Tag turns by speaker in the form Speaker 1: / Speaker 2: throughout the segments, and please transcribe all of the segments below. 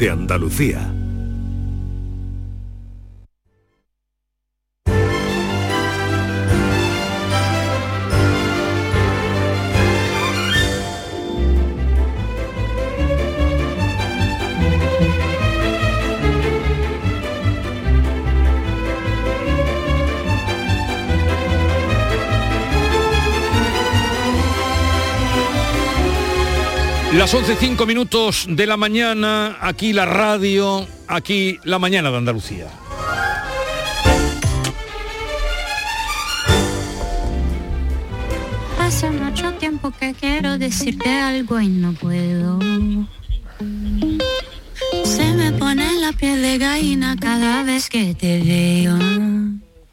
Speaker 1: de Andalucía.
Speaker 2: Las 11.05 minutos de la mañana, aquí la radio, aquí la mañana de Andalucía.
Speaker 3: Hace mucho tiempo que quiero decirte algo y no puedo. Se me pone la piel de gallina cada vez que te veo.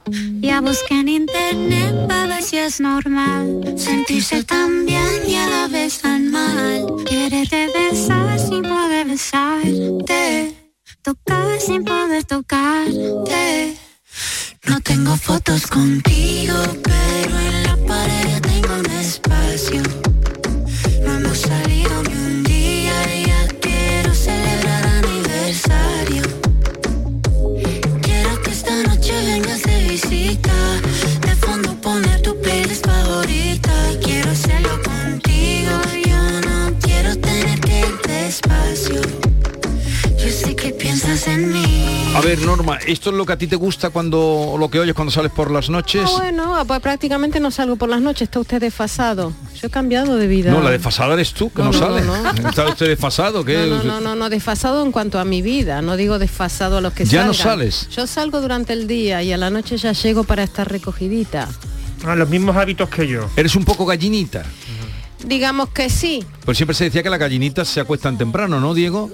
Speaker 3: Ya busqué en internet para ver si es normal sentirse tan bien y a la vez tan mal. Quiererte besar sin poder besarte, tocar sin poder tocarte. No tengo fotos contigo, pero en la pared tengo un espacio. No hemos salido ni un día y ya quiero celebrar aniversario. Quiero que esta noche vengas de fondo poner tu playlist favorita. Quiero hacerlo contigo. Yo no quiero tener que ir despacio. Sé que piensas en mí.
Speaker 2: A ver, Norma, ¿esto es lo que a ti te gusta cuando lo que oyes cuando sales por las noches?
Speaker 4: Ah, bueno, pues prácticamente no salgo por las noches, está usted desfasado. Yo he cambiado de vida.
Speaker 2: No, la desfasada eres tú, que no,
Speaker 4: No, no,
Speaker 2: sales.
Speaker 4: no.
Speaker 2: Está usted desfasado, ¿qué?
Speaker 4: No, no, no, no, no, desfasado en cuanto a mi vida, no digo desfasado a los que
Speaker 2: ¿Ya no sales?
Speaker 4: Yo salgo durante el día y a la noche ya llego para estar recogidita.
Speaker 5: Ah, los mismos hábitos que yo.
Speaker 2: Eres un poco gallinita.
Speaker 4: Digamos que sí.
Speaker 2: Pues siempre se decía que las gallinitas se acuestan temprano, ¿no, Diego?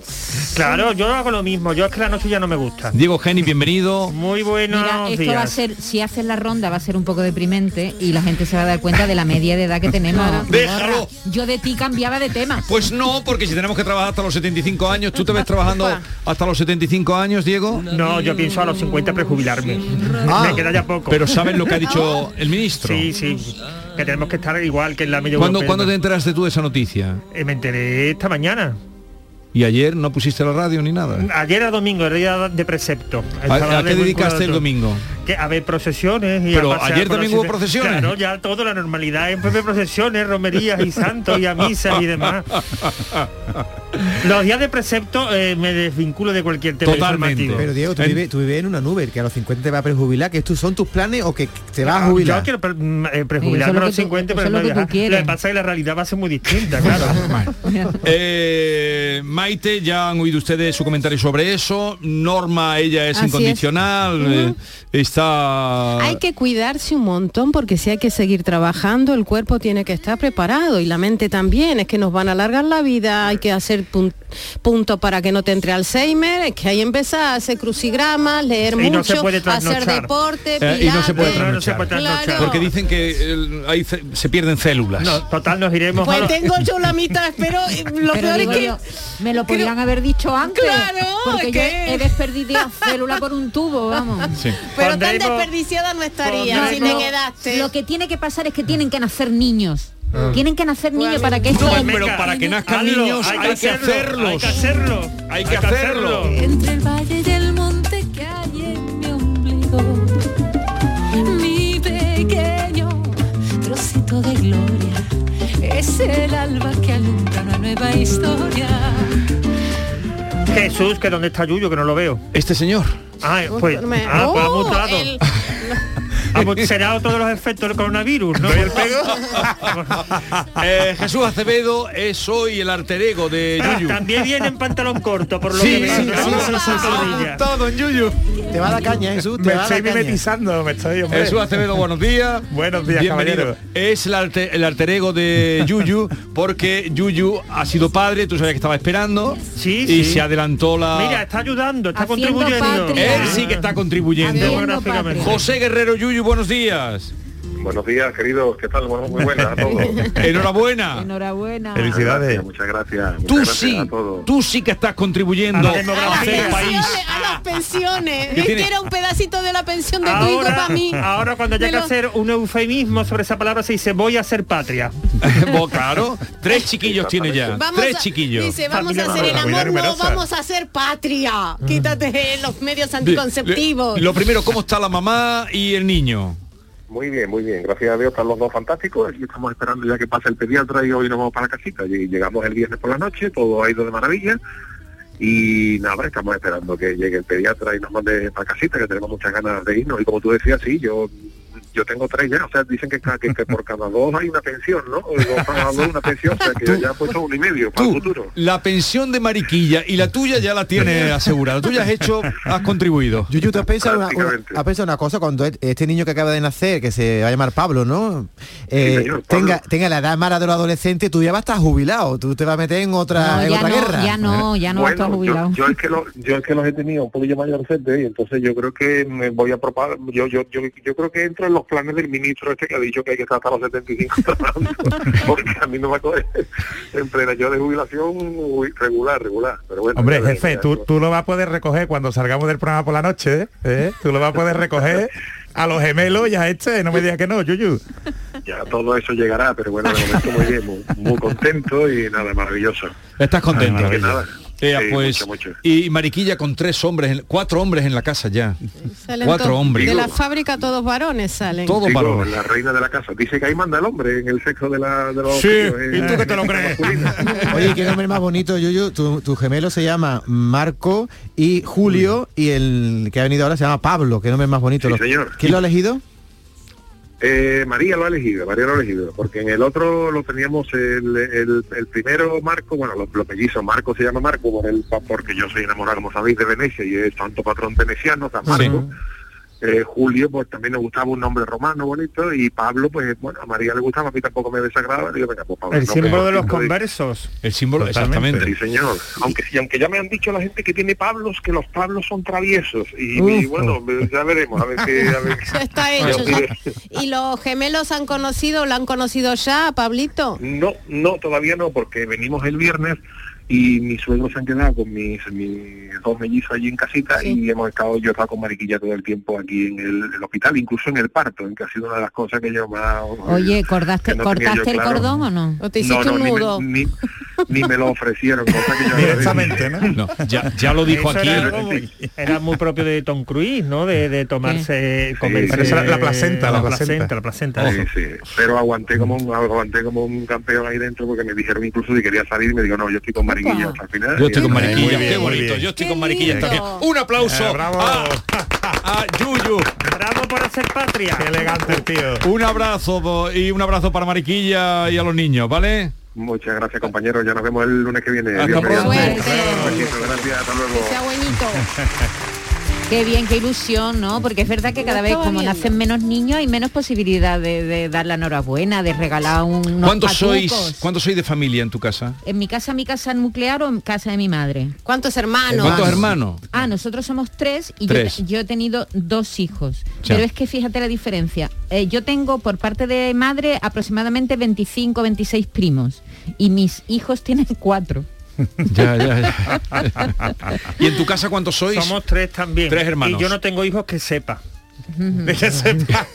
Speaker 5: Claro, yo hago lo mismo. Yo es que la noche ya no me gusta.
Speaker 2: Diego Geni, bienvenido.
Speaker 5: Muy buenos
Speaker 6: Mira, esto
Speaker 5: días.
Speaker 6: va a ser, si haces la ronda va a ser un poco deprimente y la gente se va a dar cuenta de la media de edad que tenemos.
Speaker 2: Déjalo.
Speaker 6: Yo de ti cambiaba de tema.
Speaker 2: Pues no, porque si tenemos que trabajar hasta los 75 años, ¿tú te ves trabajando hasta los 75 años, Diego?
Speaker 5: No, yo pienso a los 50 prejubilarme.
Speaker 2: Ah,
Speaker 5: me queda ya poco.
Speaker 2: Pero ¿sabes lo que ha dicho el ministro?
Speaker 5: Sí, sí. Que tenemos que estar igual que en la media
Speaker 2: ¿Cuándo. ¿Cuándo te enteraste tú de esa noticia?
Speaker 5: Eh, me enteré esta mañana.
Speaker 2: ¿Y ayer no pusiste la radio ni nada?
Speaker 5: Ayer era domingo, era día de precepto.
Speaker 2: ¿A, a qué dedicaste el domingo?
Speaker 5: Que a ver procesiones y
Speaker 2: Pero
Speaker 5: a
Speaker 2: ayer también hubo procesiones.
Speaker 5: Claro, ya todo la normalidad, en procesiones, romerías y santos y a misas y demás. Los días de precepto eh, me desvinculo de cualquier tema informativo.
Speaker 7: Pero Diego, tú vives, tú vives en una nube, que a los 50 te va a prejubilar, que estos son tus planes o que te vas a jubilar.
Speaker 5: Yo quiero pre- mm, eh,
Speaker 7: es
Speaker 5: a
Speaker 7: lo
Speaker 5: los
Speaker 7: que tú-
Speaker 5: 50,
Speaker 7: eso
Speaker 5: pero
Speaker 7: es lo que
Speaker 5: pasa es que la realidad va a ser muy distinta, claro.
Speaker 2: Eh, Maite, ya han oído ustedes su comentario sobre eso. Norma, ella es
Speaker 4: Así es.
Speaker 2: incondicional. eh, está...
Speaker 4: Hay que cuidarse un montón porque si hay que seguir trabajando, el cuerpo tiene que estar preparado y la mente también. Es que nos van a alargar la vida, hay que hacer pun- punto para que no te entre Alzheimer, es que hay que empezar a hacer crucigramas, leer
Speaker 5: Y no
Speaker 4: mucho,
Speaker 5: se puede
Speaker 4: hacer
Speaker 5: trasnochar.
Speaker 4: deporte,
Speaker 2: Eh, y no se puede trasnochar.
Speaker 4: Claro.
Speaker 2: Porque dicen que eh, ahí se pierden células.
Speaker 5: No, total, nos iremos
Speaker 4: Pues tengo yo la mitad, pero lo
Speaker 6: Pero
Speaker 4: peor es que
Speaker 6: yo, me lo podrían haber dicho antes.
Speaker 4: Claro,
Speaker 6: porque
Speaker 4: es
Speaker 6: yo
Speaker 4: que-
Speaker 6: he desperdiciado célula por un tubo, vamos.
Speaker 4: Pero tan desperdiciada no estaría si te
Speaker 6: No,
Speaker 4: quedaste.
Speaker 6: Lo que tiene que pasar es que tienen que nacer niños.
Speaker 5: Ah.
Speaker 6: Tienen que nacer niños para que esto...
Speaker 2: No, pero para que nazcan
Speaker 5: hazlo,
Speaker 2: niños
Speaker 5: hay que
Speaker 2: hay que
Speaker 5: hacerlo,
Speaker 2: hacerlos.
Speaker 5: hay que hacerlo,
Speaker 2: Hay que hacerlo.
Speaker 3: Entre el valle y el monte que hay en mi ombligo, mi pequeño trocito de gloria, es el alba que alumbra una nueva historia.
Speaker 5: Jesús, que dónde está Yuyo, que no lo veo.
Speaker 2: Este señor.
Speaker 5: Ah, pues,
Speaker 4: Me-
Speaker 5: ah, pues ha
Speaker 4: Oh,
Speaker 5: mutado.
Speaker 4: el-
Speaker 5: pues será otro de los efectos del coronavirus, ¿no? el pego?
Speaker 2: Eh, Jesús Acevedo es hoy el alter ego de
Speaker 5: Ah,
Speaker 2: Yuyu.
Speaker 5: También viene en pantalón corto, por lo
Speaker 2: Sí,
Speaker 5: que
Speaker 2: sí, sí, sí,
Speaker 5: rodilla.
Speaker 7: Todo en Yuyu. Te va a dar caña, Jesús. Te
Speaker 8: Me
Speaker 7: va a
Speaker 8: estoy
Speaker 7: caña.
Speaker 8: mimetizando, me estoy, hombre.
Speaker 2: Jesús Acevedo, buenos días.
Speaker 8: Buenos días,
Speaker 2: Bienvenido.
Speaker 8: caballero.
Speaker 2: Es el alter, el alter ego de Yuyu, porque Yuyu ha sido padre, tú sabías que estaba esperando.
Speaker 5: Sí,
Speaker 2: y se adelantó la.
Speaker 5: Mira, está ayudando, está
Speaker 6: Haciendo
Speaker 5: contribuyendo.
Speaker 6: patria.
Speaker 2: Él sí que está contribuyendo. José Guerrero Yuyu, buenos días.
Speaker 9: Buenos días, queridos. ¿Qué tal? Bueno, muy buenas a todos.
Speaker 2: Enhorabuena.
Speaker 6: Enhorabuena.
Speaker 8: Felicidades.
Speaker 9: Muchas gracias. Muchas
Speaker 2: Tú
Speaker 9: gracias
Speaker 2: sí,
Speaker 9: a todos.
Speaker 2: tú sí que estás contribuyendo
Speaker 5: A la
Speaker 2: a hacer país.
Speaker 4: a la las pensiones.
Speaker 2: ¿Qué
Speaker 4: Es
Speaker 2: tiene?
Speaker 4: que era un pedacito de la pensión de tu hijo
Speaker 5: Ahora,
Speaker 4: para mí.
Speaker 5: ahora cuando haya que
Speaker 4: lo-
Speaker 5: hacer un eufemismo sobre esa palabra se dice voy a ser patria.
Speaker 2: Vos, claro, tres chiquillos tiene ya.
Speaker 4: Vamos
Speaker 2: tres
Speaker 4: a-
Speaker 2: chiquillos.
Speaker 4: Dice, vamos
Speaker 5: Familia
Speaker 4: a hacer el amor, no vamos a hacer patria. Quítate los medios anticonceptivos.
Speaker 2: Lo primero, ¿cómo está la mamá y el niño?
Speaker 9: Muy bien, muy bien. Gracias a Dios están los dos fantásticos. Aquí estamos esperando ya que pase el pediatra y hoy nos vamos para la casita. Y llegamos el viernes por la noche, todo ha ido de maravilla. Y nada, estamos esperando que llegue el pediatra y nos mande para casita, que tenemos muchas ganas de irnos. Y como tú decías, sí, yo yo tengo tres ya. O sea, dicen que, que, que por cada dos hay una pensión, ¿no? O dos cada dos una pensión. O sea, que yo ya he puesto uno y medio para el futuro.
Speaker 2: la pensión de Mariquilla y la tuya ya la tienes asegurada. Tú ya has hecho, has contribuido.
Speaker 7: Yuyu, ¿tú has pensado, una, una- has pensado una cosa cuando e- este niño que acaba de nacer, que se va a llamar Pablo, ¿no? Eh,
Speaker 9: señor, Pablo.
Speaker 7: tenga, tenga la edad mala de los adolescentes, tú ya vas a estar jubilado, tú te vas a meter en otra,
Speaker 6: No,
Speaker 7: en
Speaker 6: ya
Speaker 7: otra
Speaker 6: no,
Speaker 7: guerra.
Speaker 6: ya no, ya no va a estar
Speaker 9: Bueno,
Speaker 6: jubilado.
Speaker 9: yo, yo es que lo, yo es que los he tenido un poquillo mayorcete y entonces yo creo que me voy a propagar, yo, yo, yo, yo creo que entro en los planes del ministro este que ha dicho que hay que estar hasta los 75 trabajando, porque a mí no me coge en plena yo de jubilación regular, regular, pero bueno.
Speaker 1: Hombre,
Speaker 9: ya
Speaker 1: jefe,
Speaker 9: ya
Speaker 1: tú, tú lo vas a poder recoger cuando salgamos del programa por la noche, ¿eh? Tú lo vas a poder recoger a los gemelos y a este, no me digas que no, Yuyu.
Speaker 9: ya todo eso llegará, pero bueno, de momento muy bien, muy, muy contento y nada, maravilloso.
Speaker 2: Estás contento.
Speaker 9: Así que nada,
Speaker 2: Ea,
Speaker 9: sí,
Speaker 2: pues,
Speaker 9: mucho, mucho.
Speaker 2: y Mariquilla con tres hombres, en- cuatro hombres en la casa ya.
Speaker 4: Salen
Speaker 2: Cuatro hombres.
Speaker 4: De la fábrica todos varones salen.
Speaker 2: Todos
Speaker 9: Digo,
Speaker 2: varones.
Speaker 9: la reina de la casa. Dice que ahí manda el hombre en el sexo de, la, de los
Speaker 2: Sí,
Speaker 9: tíos, en-
Speaker 2: ¿y tú qué te lo crees?
Speaker 7: Oye, qué nombre más bonito, Yuyu. Tu, tu gemelo se llama Marco y Julio y el que ha venido ahora se llama Pablo. Qué nombre más bonito.
Speaker 9: Sí,
Speaker 7: Los-
Speaker 9: señor.
Speaker 7: ¿Quién lo ha elegido?
Speaker 9: Eh, María lo ha elegido, María lo ha elegido, porque en el otro lo teníamos el, el, el primero Marco, bueno, los, los mellizos, Marco se llama Marco por el, porque yo soy enamorado, como sabéis, de Venecia y es santo patrón veneciano, San Marco. Eh, Julio, pues también nos gustaba un nombre romano bonito y Pablo, pues bueno, a María le gustaba, a mí tampoco me desagrada, digo, venga, pues Pablo.
Speaker 5: El
Speaker 9: no,
Speaker 5: símbolo de los conversos.
Speaker 2: El símbolo, exactamente.
Speaker 9: Sí, señor. Aunque y aunque ya me han dicho la gente que tiene Pablos, que los Pablos son traviesos. Y, y bueno, ya veremos, a ver qué... A ver.
Speaker 4: Ya está hecho. ¿Y los gemelos han conocido, lo han conocido ya, Pablito?
Speaker 9: No, no, todavía no, porque venimos el viernes y mis suegros se han quedado con mis, mis dos mellizos allí en casita
Speaker 4: Sí.
Speaker 9: y hemos estado, yo he estado con Mariquilla todo el tiempo aquí en el, el hospital, incluso en el parto, en que ha sido una de las cosas que yo más...
Speaker 6: Oye, ¿cordaste,
Speaker 9: no
Speaker 6: ¿cortaste el
Speaker 9: claro.
Speaker 6: cordón o no?
Speaker 4: ¿O te hiciste
Speaker 9: no,
Speaker 4: un
Speaker 9: no, ni me-
Speaker 4: nudo?
Speaker 9: Ni, ni me lo ofrecieron, cosa que yo
Speaker 1: Directamente, ¿no?
Speaker 2: No, ya, ya lo dijo
Speaker 5: Eso
Speaker 2: aquí.
Speaker 5: Era, algo muy, era muy propio de Tom Cruise, ¿no? De, de tomarse, comerse
Speaker 1: Pero esa era la placenta, la
Speaker 5: la
Speaker 1: placenta.
Speaker 5: placenta, la placenta.
Speaker 9: Sí, sí. Pero aguanté como un aguanté como un campeón ahí dentro porque me dijeron incluso si quería salir y me digo no, yo estoy con Mariquilla hasta el final.
Speaker 2: Yo estoy con Mariquilla, qué bonito. Yo estoy
Speaker 4: Qué
Speaker 2: con Mariquilla también. Un aplauso
Speaker 1: Eh, bravo.
Speaker 2: a, a Yuyu.
Speaker 5: Bravo por hacer patria.
Speaker 1: Qué elegante el tío.
Speaker 2: Un abrazo y un abrazo para Mariquilla y a los niños, ¿vale?
Speaker 9: Muchas gracias compañeros, ya nos vemos el lunes que viene.
Speaker 2: Hasta
Speaker 9: Dios
Speaker 2: pronto.
Speaker 9: gracias, hasta luego.
Speaker 4: Que sea buenito.
Speaker 6: Qué bien, qué ilusión, ¿no? Porque es verdad que cada vez como
Speaker 4: viendo.
Speaker 6: nacen menos niños hay menos posibilidad de, de dar la enhorabuena, de regalar un,
Speaker 2: ¿Cuántos sois. ¿Cuántos sois de familia en tu casa?
Speaker 6: ¿En mi casa, mi casa nuclear o en casa de mi madre?
Speaker 4: ¿Cuántos hermanos?
Speaker 2: ¿Cuántos hermanos?
Speaker 6: Ah, nosotros somos tres y yo
Speaker 2: Tres.
Speaker 6: te- Yo, he tenido dos hijos.
Speaker 2: Ya.
Speaker 6: Pero es que fíjate la diferencia. Eh, yo tengo por parte de madre aproximadamente 25, 26 primos y mis hijos tienen cuatro.
Speaker 2: Ya, ya, ya. ¿Y en tu casa cuántos sois?
Speaker 5: Somos tres también.
Speaker 2: Tres hermanos.
Speaker 5: Y yo no tengo hijos que sepa.
Speaker 1: Que sepa.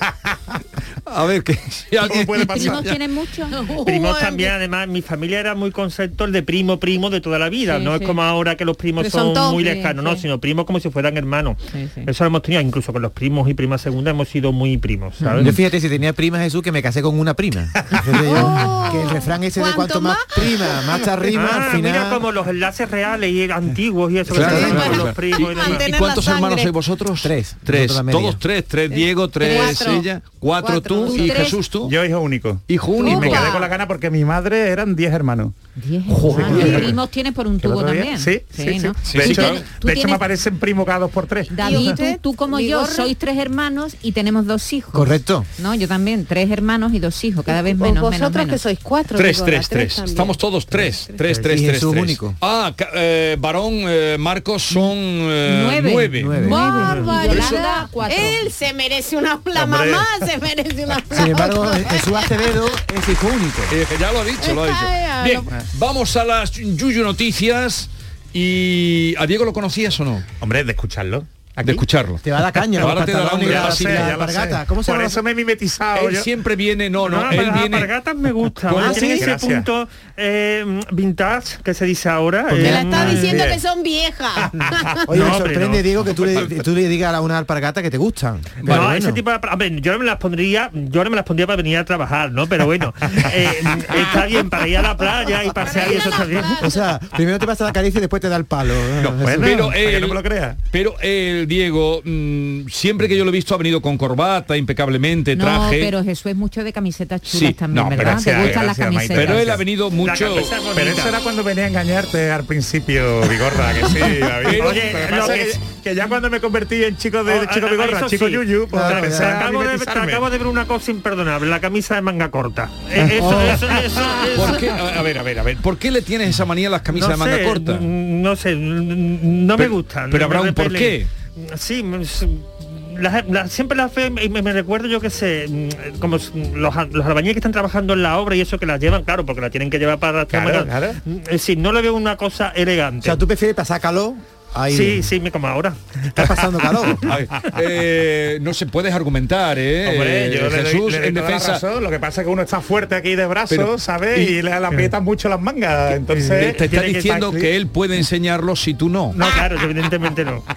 Speaker 2: A ver, que
Speaker 1: puede
Speaker 6: ¿Mis
Speaker 1: pasar?
Speaker 6: primos tienen mucho?
Speaker 5: Primos también, además, mi familia era muy concepto el de primo, primo de toda la vida.
Speaker 6: Sí,
Speaker 5: no
Speaker 6: sí.
Speaker 5: es como ahora que los primos son, muy
Speaker 6: Sí,
Speaker 5: lejanos, no,
Speaker 6: sí.
Speaker 5: sino primos como si fueran hermanos.
Speaker 6: Sí, sí.
Speaker 5: Eso lo hemos tenido, incluso con los primos y primas segunda hemos sido muy primos, ¿sabes?
Speaker 7: Yo fíjate, si tenía prima Jesús, que me casé con una prima.
Speaker 4: Oh.
Speaker 7: que el refrán ese de
Speaker 4: ¿Cuánto
Speaker 7: cuanto más
Speaker 4: más?
Speaker 7: prima, más te arrima,
Speaker 5: Ah,
Speaker 7: al final...
Speaker 5: mira como los enlaces reales y antiguos y eso que
Speaker 2: Claro, claro,
Speaker 5: con
Speaker 2: claro.
Speaker 5: los primos y
Speaker 2: ¿Y,
Speaker 5: demás.
Speaker 4: Mantener
Speaker 2: y cuántos hermanos sois vosotros?
Speaker 7: Tres,
Speaker 2: Tres. Todos tres. Tres Diego, tres
Speaker 4: Cuatro.
Speaker 2: ella, cuatro,
Speaker 4: Cuatro.
Speaker 2: tú y
Speaker 6: Tres.
Speaker 2: Jesús tú.
Speaker 1: Yo hijo único.
Speaker 2: Hijo
Speaker 1: Y
Speaker 2: único.
Speaker 1: me
Speaker 4: Opa.
Speaker 1: quedé con la gana porque mi madre eran 10 hermanos.
Speaker 6: Diez
Speaker 2: Joder.
Speaker 6: hermanos. ¿Y primos tienes por un
Speaker 1: ¿Que el
Speaker 6: tubo también?
Speaker 1: Sí, sí, sí.
Speaker 6: ¿no?
Speaker 2: Sí,
Speaker 1: De hecho, me aparecen primo cada dos por tres.
Speaker 6: David,
Speaker 4: ¿Y
Speaker 6: tú, como yo sois tres hermanos y tenemos dos hijos.
Speaker 7: Correcto.
Speaker 6: No, yo también, tres hermanos y dos hijos, cada vez menos,
Speaker 4: Vosotros
Speaker 6: menos,
Speaker 4: que sois cuatro.
Speaker 2: Tres, tres, tres. Estamos todos tres. Tres, tres,
Speaker 7: Y
Speaker 2: tres,
Speaker 7: único.
Speaker 2: Ah, eh, varón, eh, Marcos son eh,
Speaker 6: Nueve.
Speaker 2: nueve.
Speaker 7: Nueve.
Speaker 4: Barbaridad.
Speaker 6: Y Yolanda, cuatro.
Speaker 4: Él se merece una... La
Speaker 1: Hombre.
Speaker 4: mamá se merece una...
Speaker 7: Sin embargo, Jesús Acevedo es hijo único.
Speaker 2: Eh, que ya lo ha dicho, lo ha dicho. Bien, vamos a las Yuyu Noticias ¿Y a Diego lo conocías o no?
Speaker 1: Hombre, de escucharlo.
Speaker 2: De escucharlo.
Speaker 7: Te va a dar caña.
Speaker 2: Ahora te dará un
Speaker 7: pantalones y la-
Speaker 2: repaso.
Speaker 7: y la
Speaker 1: ya lo
Speaker 7: alpargata. ¿Cómo se
Speaker 1: Por
Speaker 7: llama?
Speaker 1: eso me he mimetizado
Speaker 2: Él
Speaker 1: yo.
Speaker 2: siempre viene, no, no,
Speaker 5: No,
Speaker 2: él viene...
Speaker 5: alpargatas me gustan.
Speaker 2: ¿Cómo?
Speaker 5: Tienen ese
Speaker 1: Gracias.
Speaker 5: punto eh, vintage que se dice ahora.
Speaker 4: Me
Speaker 5: eh,
Speaker 4: la está
Speaker 7: Mm,
Speaker 4: diciendo
Speaker 1: bien.
Speaker 4: que son viejas.
Speaker 7: Oye,
Speaker 5: No,
Speaker 7: me
Speaker 5: hombre,
Speaker 7: sorprende,
Speaker 5: no.
Speaker 7: Diego, que tú le, tú le digas a una alpargata que te gustan.
Speaker 5: No,
Speaker 7: bueno.
Speaker 5: ese tipo de... A ver, yo no me las pondría, yo no me las pondría para venir a trabajar, ¿no? Pero bueno, eh, está bien para ir a la playa y pasear y eso está bien.
Speaker 7: O sea, primero te pasa la caricia y después te da el palo.
Speaker 1: No, bueno,
Speaker 2: Pero
Speaker 1: no me lo creas.
Speaker 2: Pero el Diego, mm, siempre que yo lo he visto ha venido con corbata, impecablemente,
Speaker 6: No,
Speaker 2: traje.
Speaker 6: pero Jesús es mucho de camisetas chulas
Speaker 2: Sí,
Speaker 6: también,
Speaker 2: no, pero
Speaker 6: ¿verdad?
Speaker 1: gracias,
Speaker 6: ¿Te gustan las
Speaker 1: gracias, Maite.
Speaker 6: camisetas?
Speaker 2: Pero él ha venido mucho...
Speaker 1: Pero eso era cuando venía a engañarte al principio, Bigorra, que sí, David.
Speaker 5: Oye,
Speaker 1: Lo que es ya cuando me convertí en chico de,
Speaker 5: Oh,
Speaker 1: chico Bigorra,
Speaker 5: eso
Speaker 1: chico
Speaker 5: sí.
Speaker 1: Yuyu, pues
Speaker 7: Claro,
Speaker 1: empecé
Speaker 5: Te
Speaker 7: claro.
Speaker 1: a
Speaker 5: acabo, de, te
Speaker 1: mimetizarme.
Speaker 5: acabo de ver una cosa imperdonable, la camisa de manga corta. Eso,
Speaker 7: Oh.
Speaker 5: eso, eso, eso-
Speaker 2: ¿Por qué? A a ver, a ver, a ver. ¿Por qué le tienes esa manía a las camisas
Speaker 5: no
Speaker 2: de manga
Speaker 5: sé,
Speaker 2: corta?
Speaker 5: No sé, no me gustan.
Speaker 2: pero habrá un por
Speaker 5: repelen. Sí, me- s- las- las- siempre las fe y me, recuerdo yo que sé, mm, como los, los albañiles que están trabajando en la obra y eso que las llevan, claro, porque la tienen que llevar para
Speaker 1: Claro, claro.
Speaker 5: Mm, Es decir, no le veo una cosa
Speaker 7: O
Speaker 5: elegante.
Speaker 7: sea, tú prefieres pasar calor ahí.
Speaker 5: sí, sí, me como ahora.
Speaker 7: Estás pasando calor.
Speaker 2: Ay, eh, no se puedes argumentar, ¿eh?
Speaker 1: Hombre, yo le doy,
Speaker 2: Jesús,
Speaker 1: le doy
Speaker 2: en defensa.
Speaker 1: razón, lo que pasa es que uno está fuerte aquí de brazos,
Speaker 2: Pero-
Speaker 1: ¿sabes?
Speaker 2: y-
Speaker 1: Y, le, le aprietan mucho las mangas.
Speaker 2: Te,
Speaker 1: Entonces,
Speaker 2: te está
Speaker 1: que
Speaker 2: diciendo
Speaker 1: estar-
Speaker 2: que él puede enseñarlo si tú no.
Speaker 5: No, claro, evidentemente no.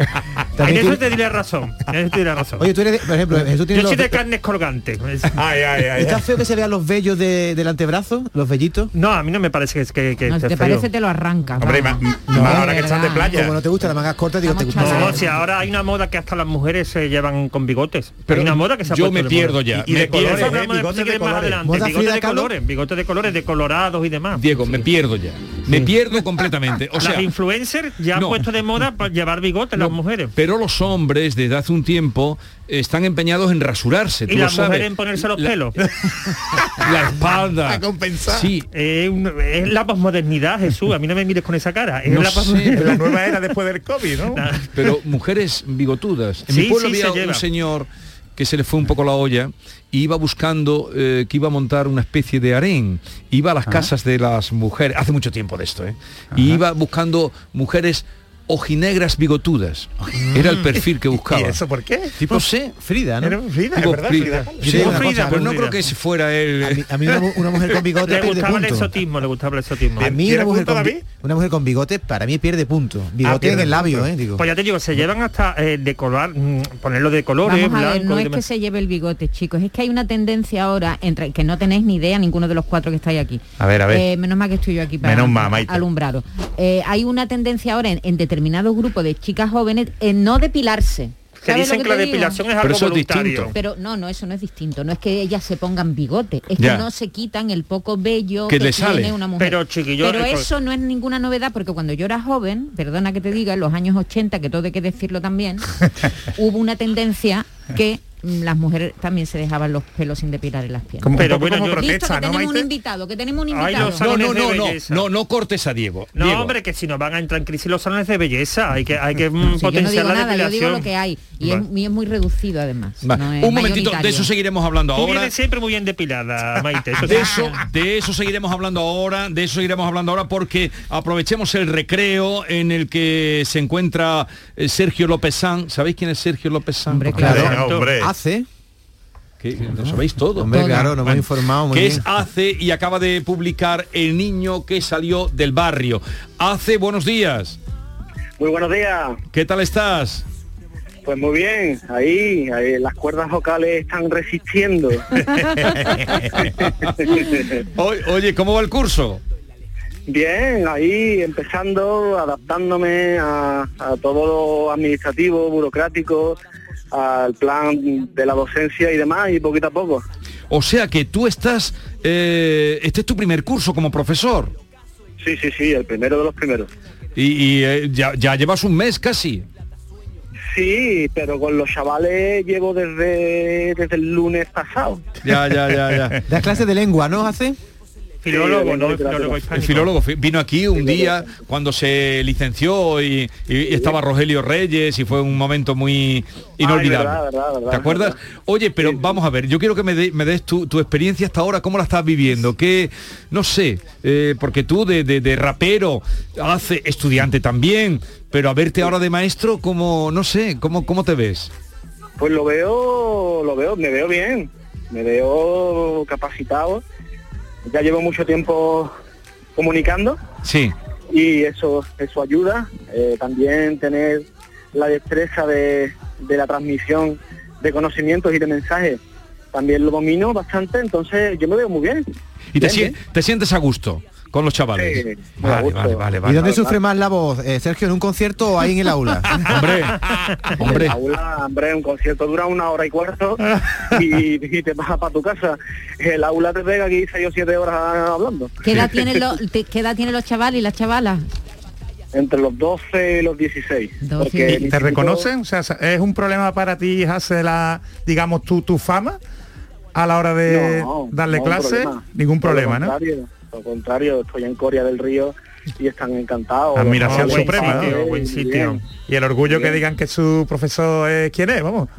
Speaker 5: En eso te diré razón. En eso te diré razón.
Speaker 7: Oye, tú eres, de- por ejemplo, Jesús tiene
Speaker 5: yo soy
Speaker 7: los-
Speaker 5: de carnes colgantes.
Speaker 1: Ay, ay, ay.
Speaker 7: ¿Está feo que se vean los vellos de- del antebrazo? Los vellitos.
Speaker 5: No, a mí no me parece que, que, que
Speaker 6: No, si te
Speaker 5: feo.
Speaker 6: parece te lo arranca.
Speaker 1: Hombre, más,
Speaker 7: No,
Speaker 1: ahora que están de playa.
Speaker 7: Como no te gustan las mangas cortas, digo, te.
Speaker 5: No, si ahora hay una moda que hasta las mujeres se llevan con bigotes.
Speaker 2: Pero
Speaker 5: hay una moda que se ha
Speaker 2: yo me pierdo ya.
Speaker 1: Y- y
Speaker 2: me
Speaker 1: de
Speaker 2: pierdo.
Speaker 1: colores, ¿eh? Bigotes de colores,
Speaker 5: bigotes de colores, de colorados y demás.
Speaker 2: Diego, me pierdo ya. Me pierdo completamente. O sea,
Speaker 5: las influencers ya
Speaker 2: no.
Speaker 5: han puesto de moda para llevar bigotes
Speaker 2: no,
Speaker 5: las mujeres.
Speaker 2: Pero los hombres desde hace un tiempo están empeñados en rasurarse. tú
Speaker 5: Y
Speaker 2: lo
Speaker 5: las
Speaker 2: sabes.
Speaker 5: mujeres en ponerse los
Speaker 2: La-
Speaker 5: pelos.
Speaker 2: La espalda.
Speaker 1: A compensar.
Speaker 2: Sí.
Speaker 5: Eh, un- es la posmodernidad, Jesús. A mí no me mires con esa cara. Es
Speaker 2: No
Speaker 5: la
Speaker 2: sé,
Speaker 5: posmodernidad.
Speaker 1: La nueva era después del COVID, ¿no?
Speaker 2: pero mujeres bigotudas. En mi
Speaker 5: Sí,
Speaker 2: pueblo
Speaker 5: sí,
Speaker 2: había
Speaker 5: se
Speaker 2: un
Speaker 5: lleva.
Speaker 2: señor que se le fue un poco la olla iba buscando eh, que iba a montar una especie de harén. Iba a las casas de las mujeres, hace mucho tiempo de esto, ¿eh? Y iba buscando mujeres ojinegras bigotudas. Era el perfil que buscaba.
Speaker 1: ¿Y eso por qué?
Speaker 7: Tipo
Speaker 2: No sé.
Speaker 7: Frida, ¿no?
Speaker 1: Era Frida,
Speaker 2: Tipo
Speaker 1: verdad,
Speaker 2: Frida.
Speaker 1: Frida.
Speaker 2: Sí,
Speaker 7: cosa,
Speaker 2: pero no creo que ese fuera él.
Speaker 7: A mí, a mí una, mu- una mujer con bigote
Speaker 5: Le
Speaker 7: pierde
Speaker 5: gustaba el exotismo, le gustaba el exotismo.
Speaker 7: A mí
Speaker 1: ¿Tiene
Speaker 7: una mujer, con, una mujer con bigote para mí pierde punto. Bigote
Speaker 1: pierde
Speaker 7: en el labio,
Speaker 1: punto.
Speaker 7: ¿eh? Digo.
Speaker 5: Pues ya te digo, se llevan hasta eh, decorar, mm, ponerlo de colores,
Speaker 6: Vamos a ver,
Speaker 5: blanco
Speaker 6: no es que se lleve el bigote, chicos, es que hay una tendencia ahora entre que no tenéis ni idea ninguno de los cuatro que estáis aquí.
Speaker 1: A ver, a ver.
Speaker 6: Eh, menos mal que estoy yo aquí para
Speaker 1: Menos mal, Maite.
Speaker 6: alumbraros. Eh, hay una tendencia ahora en, en determinados grupos de chicas jóvenes en no depilarse.
Speaker 5: Que
Speaker 6: ¿Sabes
Speaker 5: dicen que la
Speaker 6: digo?
Speaker 5: depilación es
Speaker 2: Pero
Speaker 5: algo
Speaker 2: es
Speaker 5: voluntario.
Speaker 2: distinto.
Speaker 6: Pero no, no, eso no es distinto. No es que ellas se pongan bigote, es
Speaker 2: Ya.
Speaker 6: que no se quitan el poco bello
Speaker 2: Que
Speaker 6: que,
Speaker 2: le
Speaker 6: tiene
Speaker 2: sale.
Speaker 6: una mujer.
Speaker 5: Pero, chiquillo,
Speaker 6: Pero eso no es ninguna novedad porque cuando yo era joven, perdona que te diga, en los años 80, que todo hay que decirlo también, hubo una tendencia que las mujeres también se dejaban los pelos sin depilar en las piernas.
Speaker 1: Como,
Speaker 5: Pero bueno,
Speaker 1: como
Speaker 5: yo-
Speaker 6: Listo,
Speaker 1: protesta,
Speaker 6: que
Speaker 1: ¿no,
Speaker 6: tenemos un invitado, que tenemos un invitado.
Speaker 2: No, no, no, no, no, no cortes a Diego.
Speaker 5: No,
Speaker 2: Diego.
Speaker 5: hombre, que si no van a entrar en crisis los salones de belleza, hay que, hay que mm,
Speaker 6: Si yo no
Speaker 5: potenciar
Speaker 6: digo
Speaker 5: la
Speaker 6: nada, yo digo lo que hay. Y,
Speaker 5: Vale.
Speaker 6: es, y es muy reducido además.
Speaker 2: Va,
Speaker 6: no es
Speaker 2: un momentito, de eso seguiremos hablando
Speaker 5: Tú
Speaker 2: ahora.
Speaker 5: vienes siempre muy bien depilada, Maite. Eso
Speaker 2: De eso, de eso seguiremos hablando ahora, de eso seguiremos hablando ahora porque aprovechemos el recreo en el que se encuentra eh, Sergio López San. ¿Sabéis quién es Sergio López San?
Speaker 6: Hombre,
Speaker 7: Claro,
Speaker 1: Hombre, hombre.
Speaker 7: Hace.
Speaker 2: Que lo sabéis todo.
Speaker 7: Hombre, claro, nos hemos informado muy
Speaker 2: que
Speaker 7: bien.
Speaker 2: es ACE y acaba de publicar El niño que salió del barrio. ACE, buenos días.
Speaker 8: Muy buenos días.
Speaker 2: ¿Qué tal estás?
Speaker 8: Pues muy bien, ahí, ahí las cuerdas vocales están resistiendo.
Speaker 2: Oye, ¿cómo va el curso?
Speaker 8: Bien, ahí empezando, adaptándome a, a todo lo administrativo, burocrático, al plan de la docencia y demás, y poquito a poco.
Speaker 2: O sea que tú estás, eh, este es tu primer curso como profesor
Speaker 8: Sí, sí, sí, el primero de los primeros.
Speaker 2: y, y, eh, ya, ya llevas un mes casi.
Speaker 8: Sí, pero con los chavales llevo desde, desde el lunes pasado.
Speaker 2: Ya, ya, ya, ya.
Speaker 7: Das clases de lengua, ¿no? Hace.
Speaker 5: Filólogo,
Speaker 2: El filólogo fi- vino aquí un día cuando se licenció y, y estaba Rogelio Reyes y fue un momento muy inolvidable.
Speaker 8: verdad, verdad, verdad,
Speaker 2: ¿Te acuerdas? Oye, pero vamos a ver, yo quiero que me, de- me des tu, tu experiencia hasta ahora, ¿cómo la estás viviendo? Que, no sé, eh, porque tú de, de- de rapero, hace estudiante también, pero a verte ahora de maestro, como, no sé, ¿cómo, cómo te ves?
Speaker 8: Pues lo veo, lo veo, me veo bien, me veo capacitado. Ya llevo mucho tiempo comunicando
Speaker 2: Sí,
Speaker 8: y eso, eso ayuda. Eh, también tener la destreza de, de la transmisión de conocimientos y de mensajes. También lo domino bastante, entonces yo me veo muy bien.
Speaker 2: y te,
Speaker 8: Bien,
Speaker 2: te sientes a gusto con los chavales.
Speaker 8: Sí, muy a
Speaker 2: vale,
Speaker 8: gusto.
Speaker 2: vale, vale,
Speaker 7: ¿Y dónde sufre más la voz, eh, Sergio, en un concierto o ahí en el aula?
Speaker 2: Hombre, hombre.
Speaker 8: Aula, hombre, un concierto dura una hora y cuarto y, y te vas para tu casa. El aula te pega aquí seis o siete horas hablando.
Speaker 6: ¿Qué edad tienen los, te- qué edad tienen los chavales y las chavalas?
Speaker 8: Entre los 12 y los 16.
Speaker 6: 12
Speaker 8: porque
Speaker 1: ¿Te reconocen? O sea, ¿es un problema para ti, hace la, digamos, tu, tu fama a la hora de
Speaker 8: No,
Speaker 1: darle
Speaker 8: no,
Speaker 1: clase?
Speaker 8: problema.
Speaker 1: Ningún problema, ¿no?
Speaker 8: Lo contrario, estoy en Coria del Río y están encantados.
Speaker 1: Admiración
Speaker 5: buen
Speaker 1: suprema,
Speaker 5: sitio, buen
Speaker 8: y
Speaker 5: sitio.
Speaker 8: bien.
Speaker 1: Y el orgullo que digan que su profesor es quién es, vamos.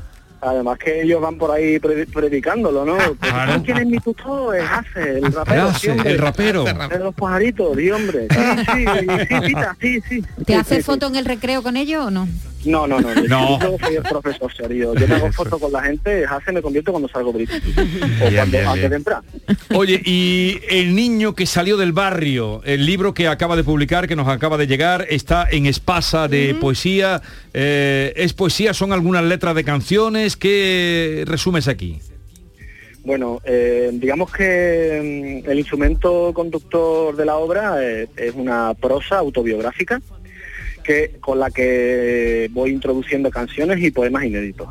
Speaker 8: Además que ellos van por ahí pre- predicándolo, ¿no?
Speaker 2: Claro.
Speaker 8: ¿sabes ¿Quién es mi tutor? Es Hace, el rapero.
Speaker 2: Hace,
Speaker 8: sí,
Speaker 2: el rapero.
Speaker 8: De los pajaritos, sí, hombre. Sí, sí, sí, tita, sí, sí.
Speaker 6: ¿Te
Speaker 8: Sí,
Speaker 6: haces
Speaker 8: sí,
Speaker 6: foto en el recreo con ellos o no?
Speaker 8: No, no, no.
Speaker 2: No.
Speaker 8: Yo soy el profesor serio. Yo me hago fotos con la gente, Hace me convierto cuando salgo del instituto. O
Speaker 1: Bien,
Speaker 8: cuando,
Speaker 1: bien,
Speaker 8: antes
Speaker 1: bien.
Speaker 8: de entrar.
Speaker 2: Oye, y El niño que salió del barrio, el libro que acaba de publicar, que nos acaba de llegar, está en Espasa de poesía. Eh, ¿Es poesía? ¿Son algunas letras de canciones? ¿Qué resumes aquí?
Speaker 8: Bueno, eh, digamos que mm, el instrumento conductor de la obra eh, es una prosa autobiográfica que con la que voy introduciendo canciones y poemas inéditos.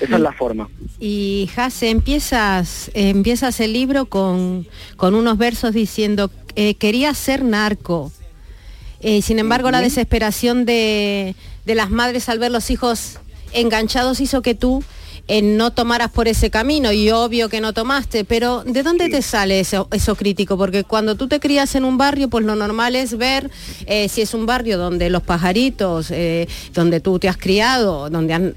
Speaker 8: Esa es la forma.
Speaker 4: Y Jase, empiezas, empiezas el libro con, con unos versos diciendo, eh, quería ser narco. Eh, sin embargo, la desesperación de, de las madres al ver los hijos enganchados hizo que tú eh, no tomaras por ese camino y obvio que no tomaste, pero ¿de dónde te sale eso, eso crítico? Porque cuando tú te crías en un barrio, pues lo normal es ver eh, si es un barrio donde los pajaritos, eh, donde tú te has criado, donde han...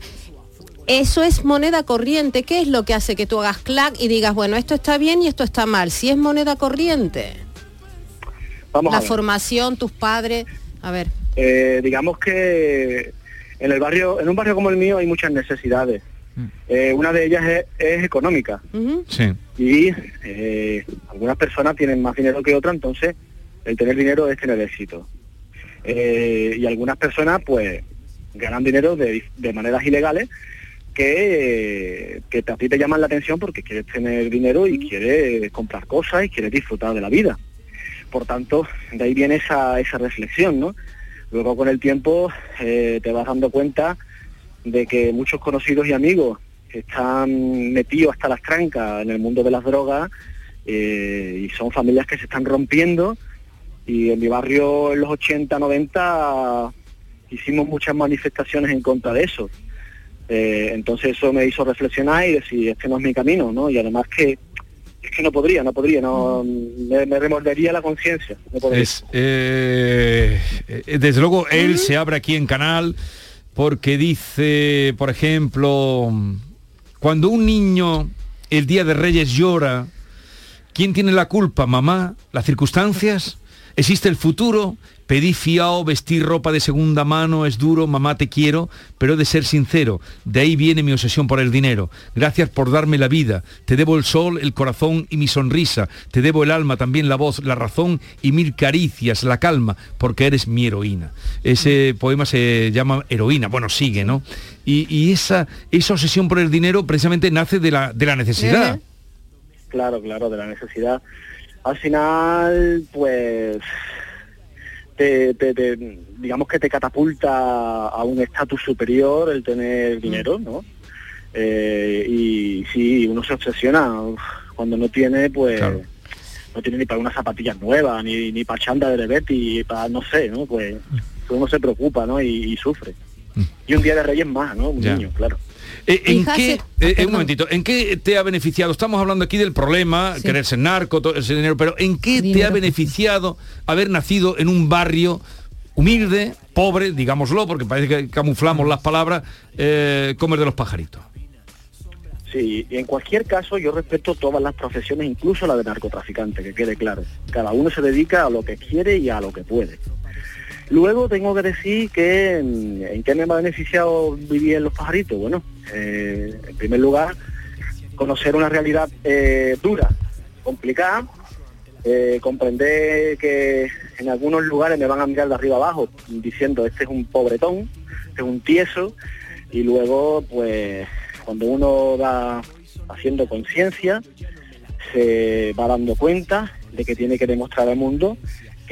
Speaker 4: Eso es moneda corriente. ¿Qué es lo que hace que tú hagas clac y digas, bueno, esto está bien y esto está mal? Si es moneda corriente.
Speaker 8: Vamos
Speaker 4: la
Speaker 8: a ver.
Speaker 4: formación, tus padres. A ver.
Speaker 8: Eh, digamos que en el barrio, en un barrio como el mío hay muchas necesidades. Eh, una de ellas es, es económica.
Speaker 2: Sí.
Speaker 8: y eh, algunas personas tienen más dinero que otras, entonces el tener dinero es tener éxito. Eh, y algunas personas pues ganan dinero de, de maneras ilegales que, que a ti te llaman la atención porque quieres tener dinero y quieres comprar cosas y quieres disfrutar de la vida. Por tanto, de ahí viene esa, esa reflexión, ¿no? Luego con el tiempo eh, te vas dando cuenta de que muchos conocidos y amigos están metidos hasta las trancas en el mundo de las drogas eh, y son familias que se están rompiendo y en mi barrio en los 80, 90 hicimos muchas manifestaciones en contra de eso. Eh, entonces eso me hizo reflexionar y decir, este no es mi camino, ¿no? Y además que es que no podría, no podría, no me, remordería la conciencia.
Speaker 2: Eh, desde luego, él se abre aquí en canal porque dice, por ejemplo, cuando un niño el día de Reyes llora, ¿quién tiene la culpa? ¿Mamá? ¿Las circunstancias? ¿Existe el futuro? Pedí fiao, vestir ropa de segunda mano, es duro, mamá te quiero, pero he de ser sincero, de ahí viene mi obsesión por el dinero. Gracias por darme la vida, te debo el sol, el corazón y mi sonrisa, te debo el alma, también la voz, la razón y mil caricias, la calma, porque eres mi heroína. Ese poema se llama Heroína, bueno, sigue, ¿no? Y, y esa, esa obsesión por el dinero precisamente nace de la, de la necesidad.
Speaker 8: Claro, claro, de la necesidad. Al final, pues, te, te- te- digamos que te catapulta a un estatus superior el tener dinero, ¿no? Eh, y sí, uno se obsesiona. Uf, Cuando no tiene, pues,
Speaker 2: Claro.
Speaker 8: no tiene ni para unas zapatillas nuevas, ni, ni para chanda de Betty, para, no sé, ¿no? Pues uno se preocupa, ¿no? Y, y sufre. Y un día de Reyes más, ¿no? Un
Speaker 2: Ya.
Speaker 8: niño, claro.
Speaker 2: Eh, ¿En qué,
Speaker 4: ah,
Speaker 2: eh, un
Speaker 4: perdón.
Speaker 2: momentito, ¿en qué te ha beneficiado? Estamos hablando aquí del problema,
Speaker 4: Sí.
Speaker 2: querer ser narco, todo ese dinero, pero ¿en qué te ha beneficiado haber nacido en un barrio humilde, pobre, digámoslo, porque parece que camuflamos las palabras, eh, como el de los pajaritos?
Speaker 8: Sí, y en cualquier caso yo respeto todas las profesiones, incluso la de narcotraficante, que quede claro. Cada uno se dedica a lo que quiere y a lo que puede. Luego tengo que decir que en qué me ha beneficiado vivir en Los Pajaritos. Bueno, eh, en primer lugar, conocer una realidad eh, dura, complicada, eh, comprender que en algunos lugares me van a mirar de arriba abajo diciendo este es un pobretón, este es un tieso, y luego pues cuando uno va haciendo conciencia se va dando cuenta de que tiene que demostrar al mundo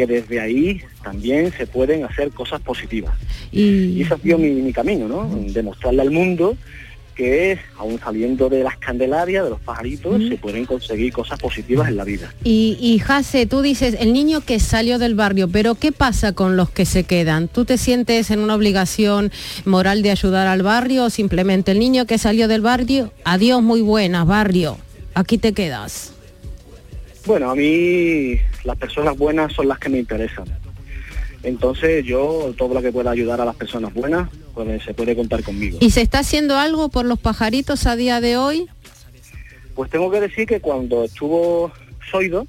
Speaker 8: que desde ahí también se pueden hacer cosas positivas. Y
Speaker 4: Y,
Speaker 8: ese ha sido mi, mi camino, ¿no? Demostrarle al mundo que aún saliendo de las candelarias, de los pajaritos, se pueden conseguir cosas positivas en la vida.
Speaker 4: y, y Jase, tú dices, el niño que salió del barrio, pero ¿qué pasa con los que se quedan? ¿Tú te sientes en una obligación moral de ayudar al barrio o simplemente el niño que salió del barrio, adiós, muy buena, barrio, aquí te quedas?
Speaker 8: Bueno, a mí las personas buenas son las que me interesan. Entonces yo todo lo que pueda ayudar a las personas buenas, pues se puede contar conmigo.
Speaker 4: ¿Y se está haciendo algo por los pajaritos a día de hoy?
Speaker 8: Pues tengo que decir que cuando estuvo Soido,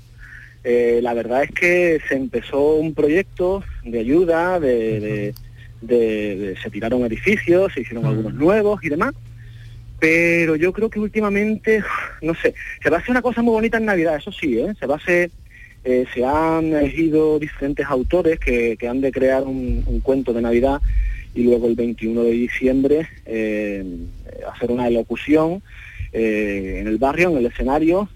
Speaker 8: eh, la verdad es que se empezó un proyecto de ayuda, de, de- de- de- se tiraron edificios, se hicieron algunos nuevos y demás. Pero yo creo que últimamente, no sé, se va a hacer una cosa muy bonita en Navidad, eso sí, ¿eh? se va a hacer, eh, se han elegido diferentes autores que, que han de crear un, cuento de Navidad y luego el 21 de diciembre eh, hacer una elocución en el barrio, en el escenario,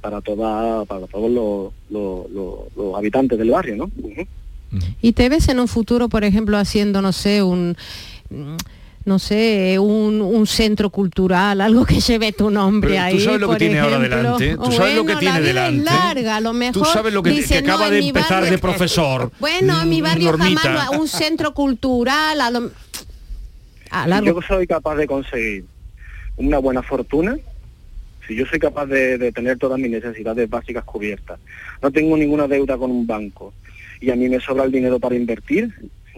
Speaker 8: para toda, para todos los, los- habitantes del barrio, ¿no?
Speaker 4: ¿Y te ves en un futuro, por ejemplo, haciendo, no sé, un no sé, un, un centro cultural, algo que lleve tu nombre
Speaker 2: Pero
Speaker 4: ahí.
Speaker 2: tú sabes lo que
Speaker 4: por
Speaker 2: tiene ahora
Speaker 4: ejemplo.
Speaker 2: delante, tú sabes lo que
Speaker 4: Bueno,
Speaker 2: tiene
Speaker 4: la vida es
Speaker 2: delante.
Speaker 4: larga, a lo mejor.
Speaker 2: Tú sabes lo que,
Speaker 4: dice,
Speaker 2: que acaba
Speaker 4: "No,
Speaker 2: de empezar
Speaker 4: barrio-
Speaker 2: de profesor.
Speaker 4: Bueno, en mi barrio
Speaker 2: Normita.
Speaker 4: jamás un centro cultural, a lo, a
Speaker 8: Si yo soy capaz de conseguir una buena fortuna, si yo soy capaz de, de tener todas mis necesidades básicas cubiertas, no tengo ninguna deuda con un banco y a mí me sobra el dinero para invertir,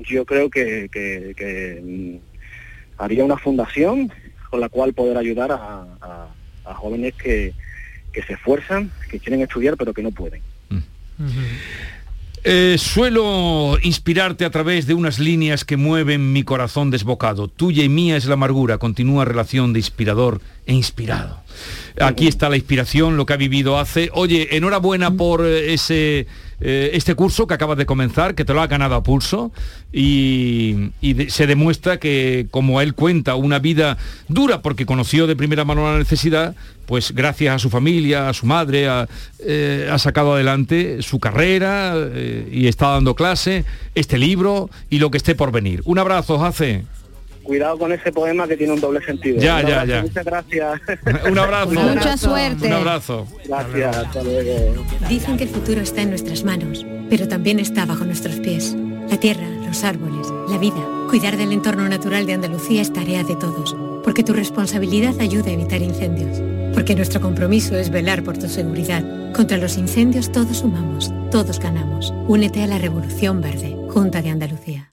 Speaker 8: yo creo que, que- que, mm, haría una fundación con la cual poder ayudar a, a- a jóvenes que, que se esfuerzan, que quieren estudiar pero que no pueden.
Speaker 2: Eh, suelo inspirarte a través de unas líneas que mueven mi corazón desbocado. Tuya y mía es la amargura, continúa relación de inspirador e inspirado. Aquí está la inspiración, lo que ha vivido hace. Oye, enhorabuena por eh, ese eh, este curso que acabas de comenzar, que te lo ha ganado a pulso y, se demuestra que, como él cuenta, una vida dura porque conoció de primera mano la necesidad, pues gracias a su familia, a su madre, ha, eh, ha sacado adelante su carrera eh, y está dando clase, este libro y lo que esté por venir. Un abrazo, Jace.
Speaker 8: Cuidado con ese poema que tiene un doble sentido.
Speaker 2: Ya,
Speaker 8: Un
Speaker 2: ya,
Speaker 8: abrazo,
Speaker 2: ya.
Speaker 8: Muchas gracias.
Speaker 2: Un abrazo.
Speaker 4: Mucha suerte.
Speaker 2: Un abrazo.
Speaker 8: gracias, hasta luego.
Speaker 10: Dicen que el futuro está en nuestras manos, pero también está bajo nuestros pies. La tierra, los árboles, la vida. Cuidar del entorno natural de Andalucía es tarea de todos, porque tu responsabilidad ayuda a evitar incendios, porque nuestro compromiso es velar por tu seguridad. Contra los incendios todos sumamos, todos ganamos. Únete a la Revolución Verde, Junta de Andalucía.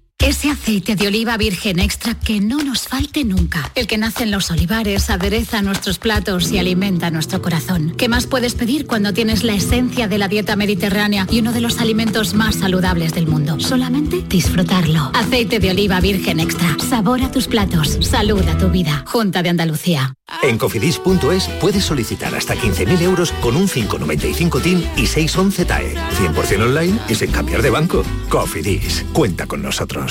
Speaker 11: Ese aceite de oliva virgen extra que no nos falte nunca. El que nace en los olivares, adereza nuestros platos y alimenta nuestro corazón. ¿Qué más puedes pedir cuando tienes la esencia de la dieta mediterránea y uno de los alimentos más saludables del mundo? Solamente disfrutarlo. Aceite de oliva virgen extra. Sabor a tus platos. Salud a tu vida. Junta de Andalucía.
Speaker 12: En cofidis.es puedes solicitar hasta 15.000 euros con un 595 TIN y 611 TAE. 100% online y sin cambiar de banco. Cofidis, cuenta con nosotros.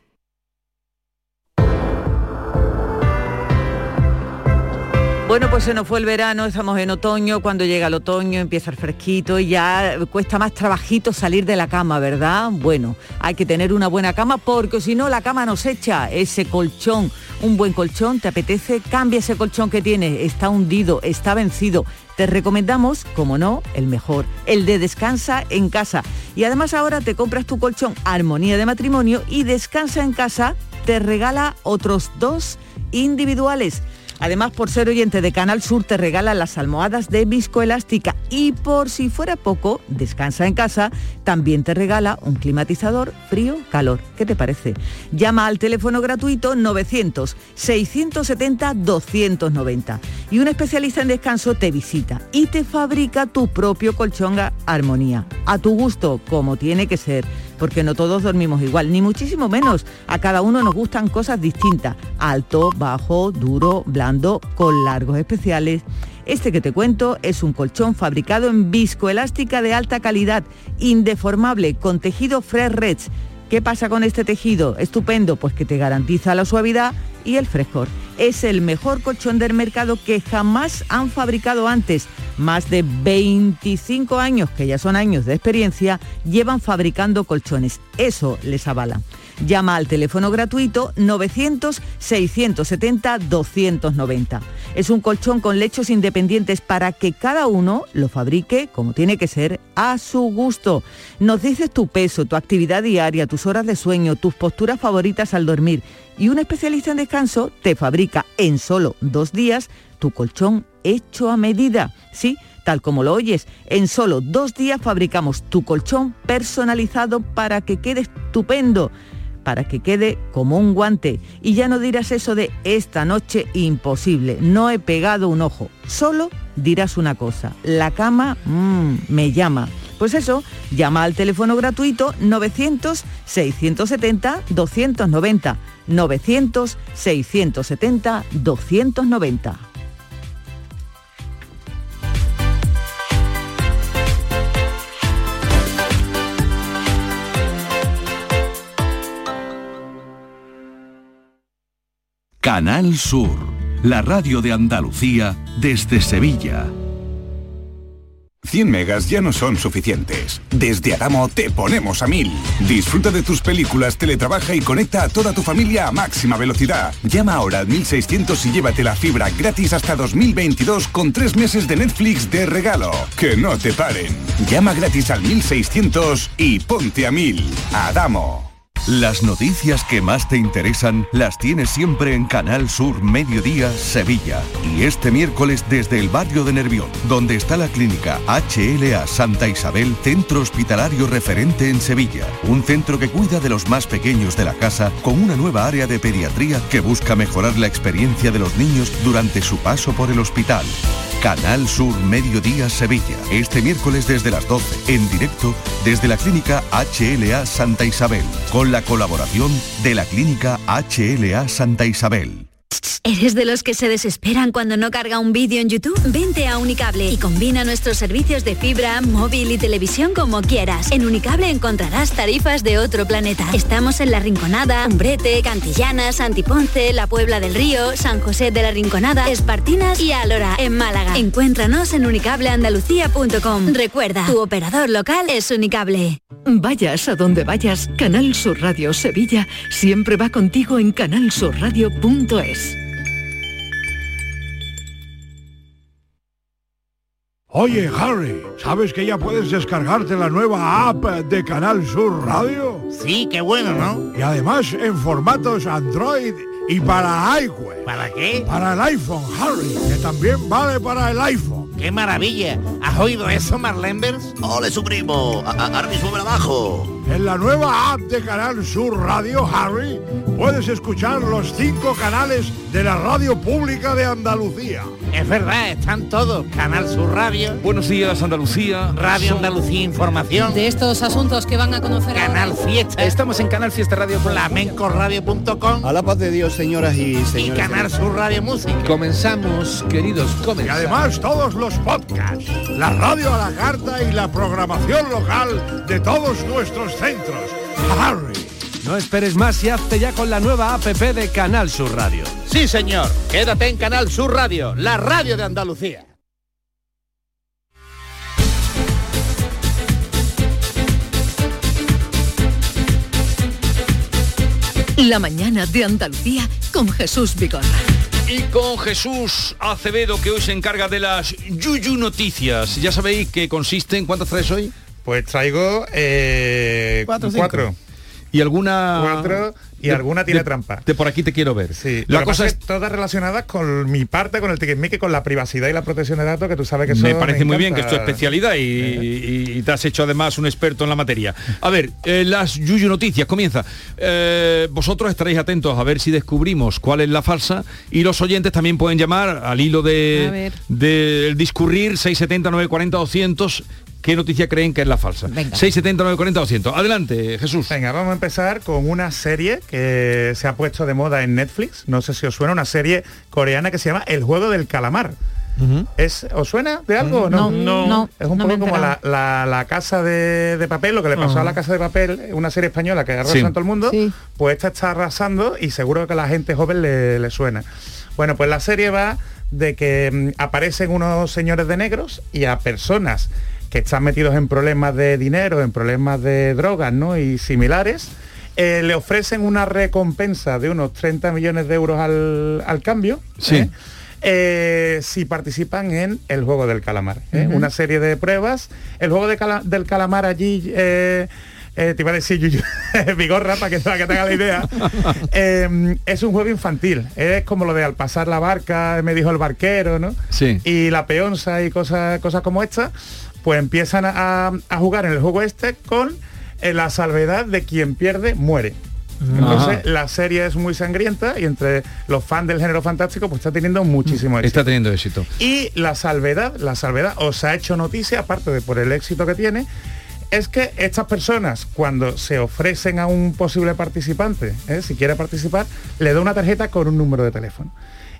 Speaker 13: Bueno, pues se nos fue el verano, estamos en otoño, cuando llega el otoño empieza el fresquito y ya cuesta más trabajito salir de la cama, ¿verdad? Bueno, hay que tener una buena cama porque si no la cama nos echa ese colchón, un buen colchón, te apetece, cambia ese colchón que tienes, está hundido, está vencido. Te recomendamos, como no, el mejor, el de Descansa en casa. Y además ahora te compras tu colchón Armonía de Matrimonio y Descansa en casa te regala otros dos individuales. Además, por ser oyente de Canal Sur, te regalan las almohadas de viscoelástica y por si fuera poco, descansa en casa, también te regala un climatizador frío-calor. ¿Qué te parece? Llama al teléfono gratuito 900-670-290 y un especialista en descanso te visita y te fabrica tu propio colchón armonía, a tu gusto, como tiene que ser porque no todos dormimos igual, ni muchísimo menos. A cada uno nos gustan cosas distintas, alto, bajo, duro, blando, con largos especiales. Este que te cuento es un colchón fabricado en viscoelástica de alta calidad, indeformable, con tejido Fresh Reds. ¿Qué pasa con este tejido? Estupendo, pues que te garantiza la suavidad y el frescor. Es el mejor colchón del mercado que jamás han fabricado antes. Más de 25 años, que ya son años de experiencia, llevan fabricando colchones. Eso les avala. Llama al teléfono gratuito 900-670-290. Es un colchón con lechos independientes para que cada uno lo fabrique como tiene que ser a su gusto. Nos dices tu peso, tu actividad diaria, tus horas de sueño, tus posturas favoritas al dormir y un especialista en descanso te fabrica en solo dos días tu colchón hecho a medida. Sí, tal como lo oyes, en solo dos días fabricamos tu colchón personalizado para que quede estupendo para que quede como un guante. Y ya no dirás eso de esta noche imposible, no he pegado un ojo. Solo dirás una cosa, la cama mmm, me llama. Pues eso, llama al teléfono gratuito 900-670-290. 900-670-290.
Speaker 14: Canal Sur, la radio de Andalucía desde Sevilla.
Speaker 15: 100 megas ya no son suficientes. Desde Adamo te ponemos a 1000. Disfruta de tus películas, teletrabaja y conecta a toda tu familia a máxima velocidad. Llama ahora al 1600 y llévate la fibra gratis hasta 2022 con tres meses de Netflix de regalo. Que no te paren. Llama gratis al 1600 y ponte a 1000. Adamo.
Speaker 14: Las noticias que más te interesan las tienes siempre en Canal Sur Mediodía Sevilla. Y este miércoles desde el barrio de Nervión, donde está la clínica HLA Santa Isabel, centro hospitalario referente en Sevilla. Un centro que cuida de los más pequeños de la casa con una nueva área de pediatría que busca mejorar la experiencia de los niños durante su paso por el hospital. Canal Sur Mediodía Sevilla. Este miércoles desde las 12, en directo desde la clínica HLA Santa Isabel, con la colaboración de la clínica HLA Santa Isabel.
Speaker 16: ¿Eres de los que se desesperan cuando no carga un vídeo en YouTube? Vente a Unicable y combina nuestros servicios de fibra, móvil y televisión como quieras. En Unicable encontrarás tarifas de otro planeta. Estamos en La Rinconada, Umbrete, Cantillana, Santiponce, La Puebla del Río, San José de la Rinconada, Espartinas y Alora, en Málaga. Encuéntranos en unicableandalucía.com. Recuerda, tu operador local es Unicable.
Speaker 17: Vayas a donde vayas, Canal Sur Radio Sevilla siempre va contigo en canalsurradio.es.
Speaker 18: Oye, Harry, ¿sabes que ya puedes descargarte la nueva app de Canal Sur Radio?
Speaker 19: Sí, qué bueno, ¿no?
Speaker 18: Y además en formatos Android y para iWeb.
Speaker 19: ¿Para qué?
Speaker 18: Para el iPhone, Harry, que también vale para el iPhone.
Speaker 19: ¡Qué maravilla! ¿Has oído eso, Marlenbers?
Speaker 20: ¡Ole, su primo! A- a- Ahora mismo me la bajo.
Speaker 18: En la nueva app de Canal Sur Radio Harry puedes escuchar los cinco canales de la radio pública de Andalucía.
Speaker 19: Es verdad, están todos. Canal Sur Radio,
Speaker 2: Buenos días, Andalucía.
Speaker 19: Radio
Speaker 2: Son-
Speaker 19: Andalucía Información,
Speaker 4: De estos asuntos que van a conocer
Speaker 19: Canal Fiesta. Estamos en Canal Fiesta Radio, flamencoradio.com
Speaker 20: A la paz de Dios, señoras y
Speaker 19: y
Speaker 20: señores.
Speaker 19: Canal Sur Radio Música.
Speaker 2: Comenzamos, queridos,
Speaker 18: Y
Speaker 2: comenzamos.
Speaker 18: además todos los podcasts, la radio a la carta y la programación local de todos nuestros centros. Harry.
Speaker 21: No esperes más y hazte ya con la nueva APP de Canal Sur Radio.
Speaker 19: Sí, señor. Quédate en Canal Sur Radio, la radio de Andalucía.
Speaker 17: La mañana de Andalucía con Jesús Vigorra.
Speaker 2: Y con Jesús Acevedo, que hoy se encarga de las Yuyu Noticias. Ya sabéis que consiste en cuántas traes hoy.
Speaker 1: Pues traigo eh,
Speaker 2: Cuatro, cinco.
Speaker 1: cuatro.
Speaker 2: Y alguna.
Speaker 1: Cuatro y
Speaker 2: de-
Speaker 1: alguna tiene
Speaker 2: de-
Speaker 1: trampa.
Speaker 2: De por aquí te quiero ver.
Speaker 1: Sí,
Speaker 2: La cosa es.
Speaker 1: todas relacionadas con mi parte, con el ticketmaker, con la privacidad y la protección de datos, que tú sabes que eso
Speaker 2: Me parece muy bien que es tu especialidad y, y- y te has hecho además un experto en la materia. A ver, eh, las Yuyu Noticias, comienza. Eh, vosotros estaréis atentos a ver si descubrimos cuál es la falsa y los oyentes también pueden llamar al hilo de del discurrir 670 940 200 qué noticia creen que es la falsa. 670 940 200. Adelante, Jesús.
Speaker 1: Venga, vamos a empezar con una serie que se ha puesto de moda en Netflix. No sé si os suena, una serie coreana que se llama El juego del calamar. ¿Es, ¿Os suena de algo no?
Speaker 6: No, no,
Speaker 1: Es un
Speaker 6: no
Speaker 1: poco como la, la- la casa de, de papel, lo que le pasó a la casa de papel, una serie española que arrasa
Speaker 2: Sí.
Speaker 1: en todo el mundo, pues esta está arrasando y seguro que a la gente joven le, le suena. Bueno, pues la serie va de que mm, aparecen unos señores de negros y a personas que están metidos en problemas de dinero, en problemas de drogas, ¿no? Y similares, eh, le ofrecen una recompensa de unos 30 millones de euros al, al cambio.
Speaker 2: Sí.
Speaker 1: ¿eh? Eh, si participan en el juego del calamar. ¿eh? Una serie de pruebas. El juego de cala- del calamar allí, eh, eh, te iba a decir Yuyu, Vigorra, para que, para que te haga la idea, Eh, es un juego infantil. Es como lo de al pasar la barca, me dijo el barquero, ¿no?
Speaker 2: Sí.
Speaker 1: Y la peonza y cosas, cosas como esta, pues empiezan a, a jugar en el juego este con eh, la salvedad de quien pierde muere. Entonces
Speaker 2: Ajá.
Speaker 1: la serie es muy sangrienta y entre los fans del género fantástico pues está teniendo muchísimo éxito.
Speaker 2: Está teniendo éxito.
Speaker 1: Y la salvedad, la salvedad os ha hecho noticia, aparte de por el éxito que tiene, es que estas personas cuando se ofrecen a un posible participante, ¿eh? si quiere participar, le da una tarjeta con un número de teléfono.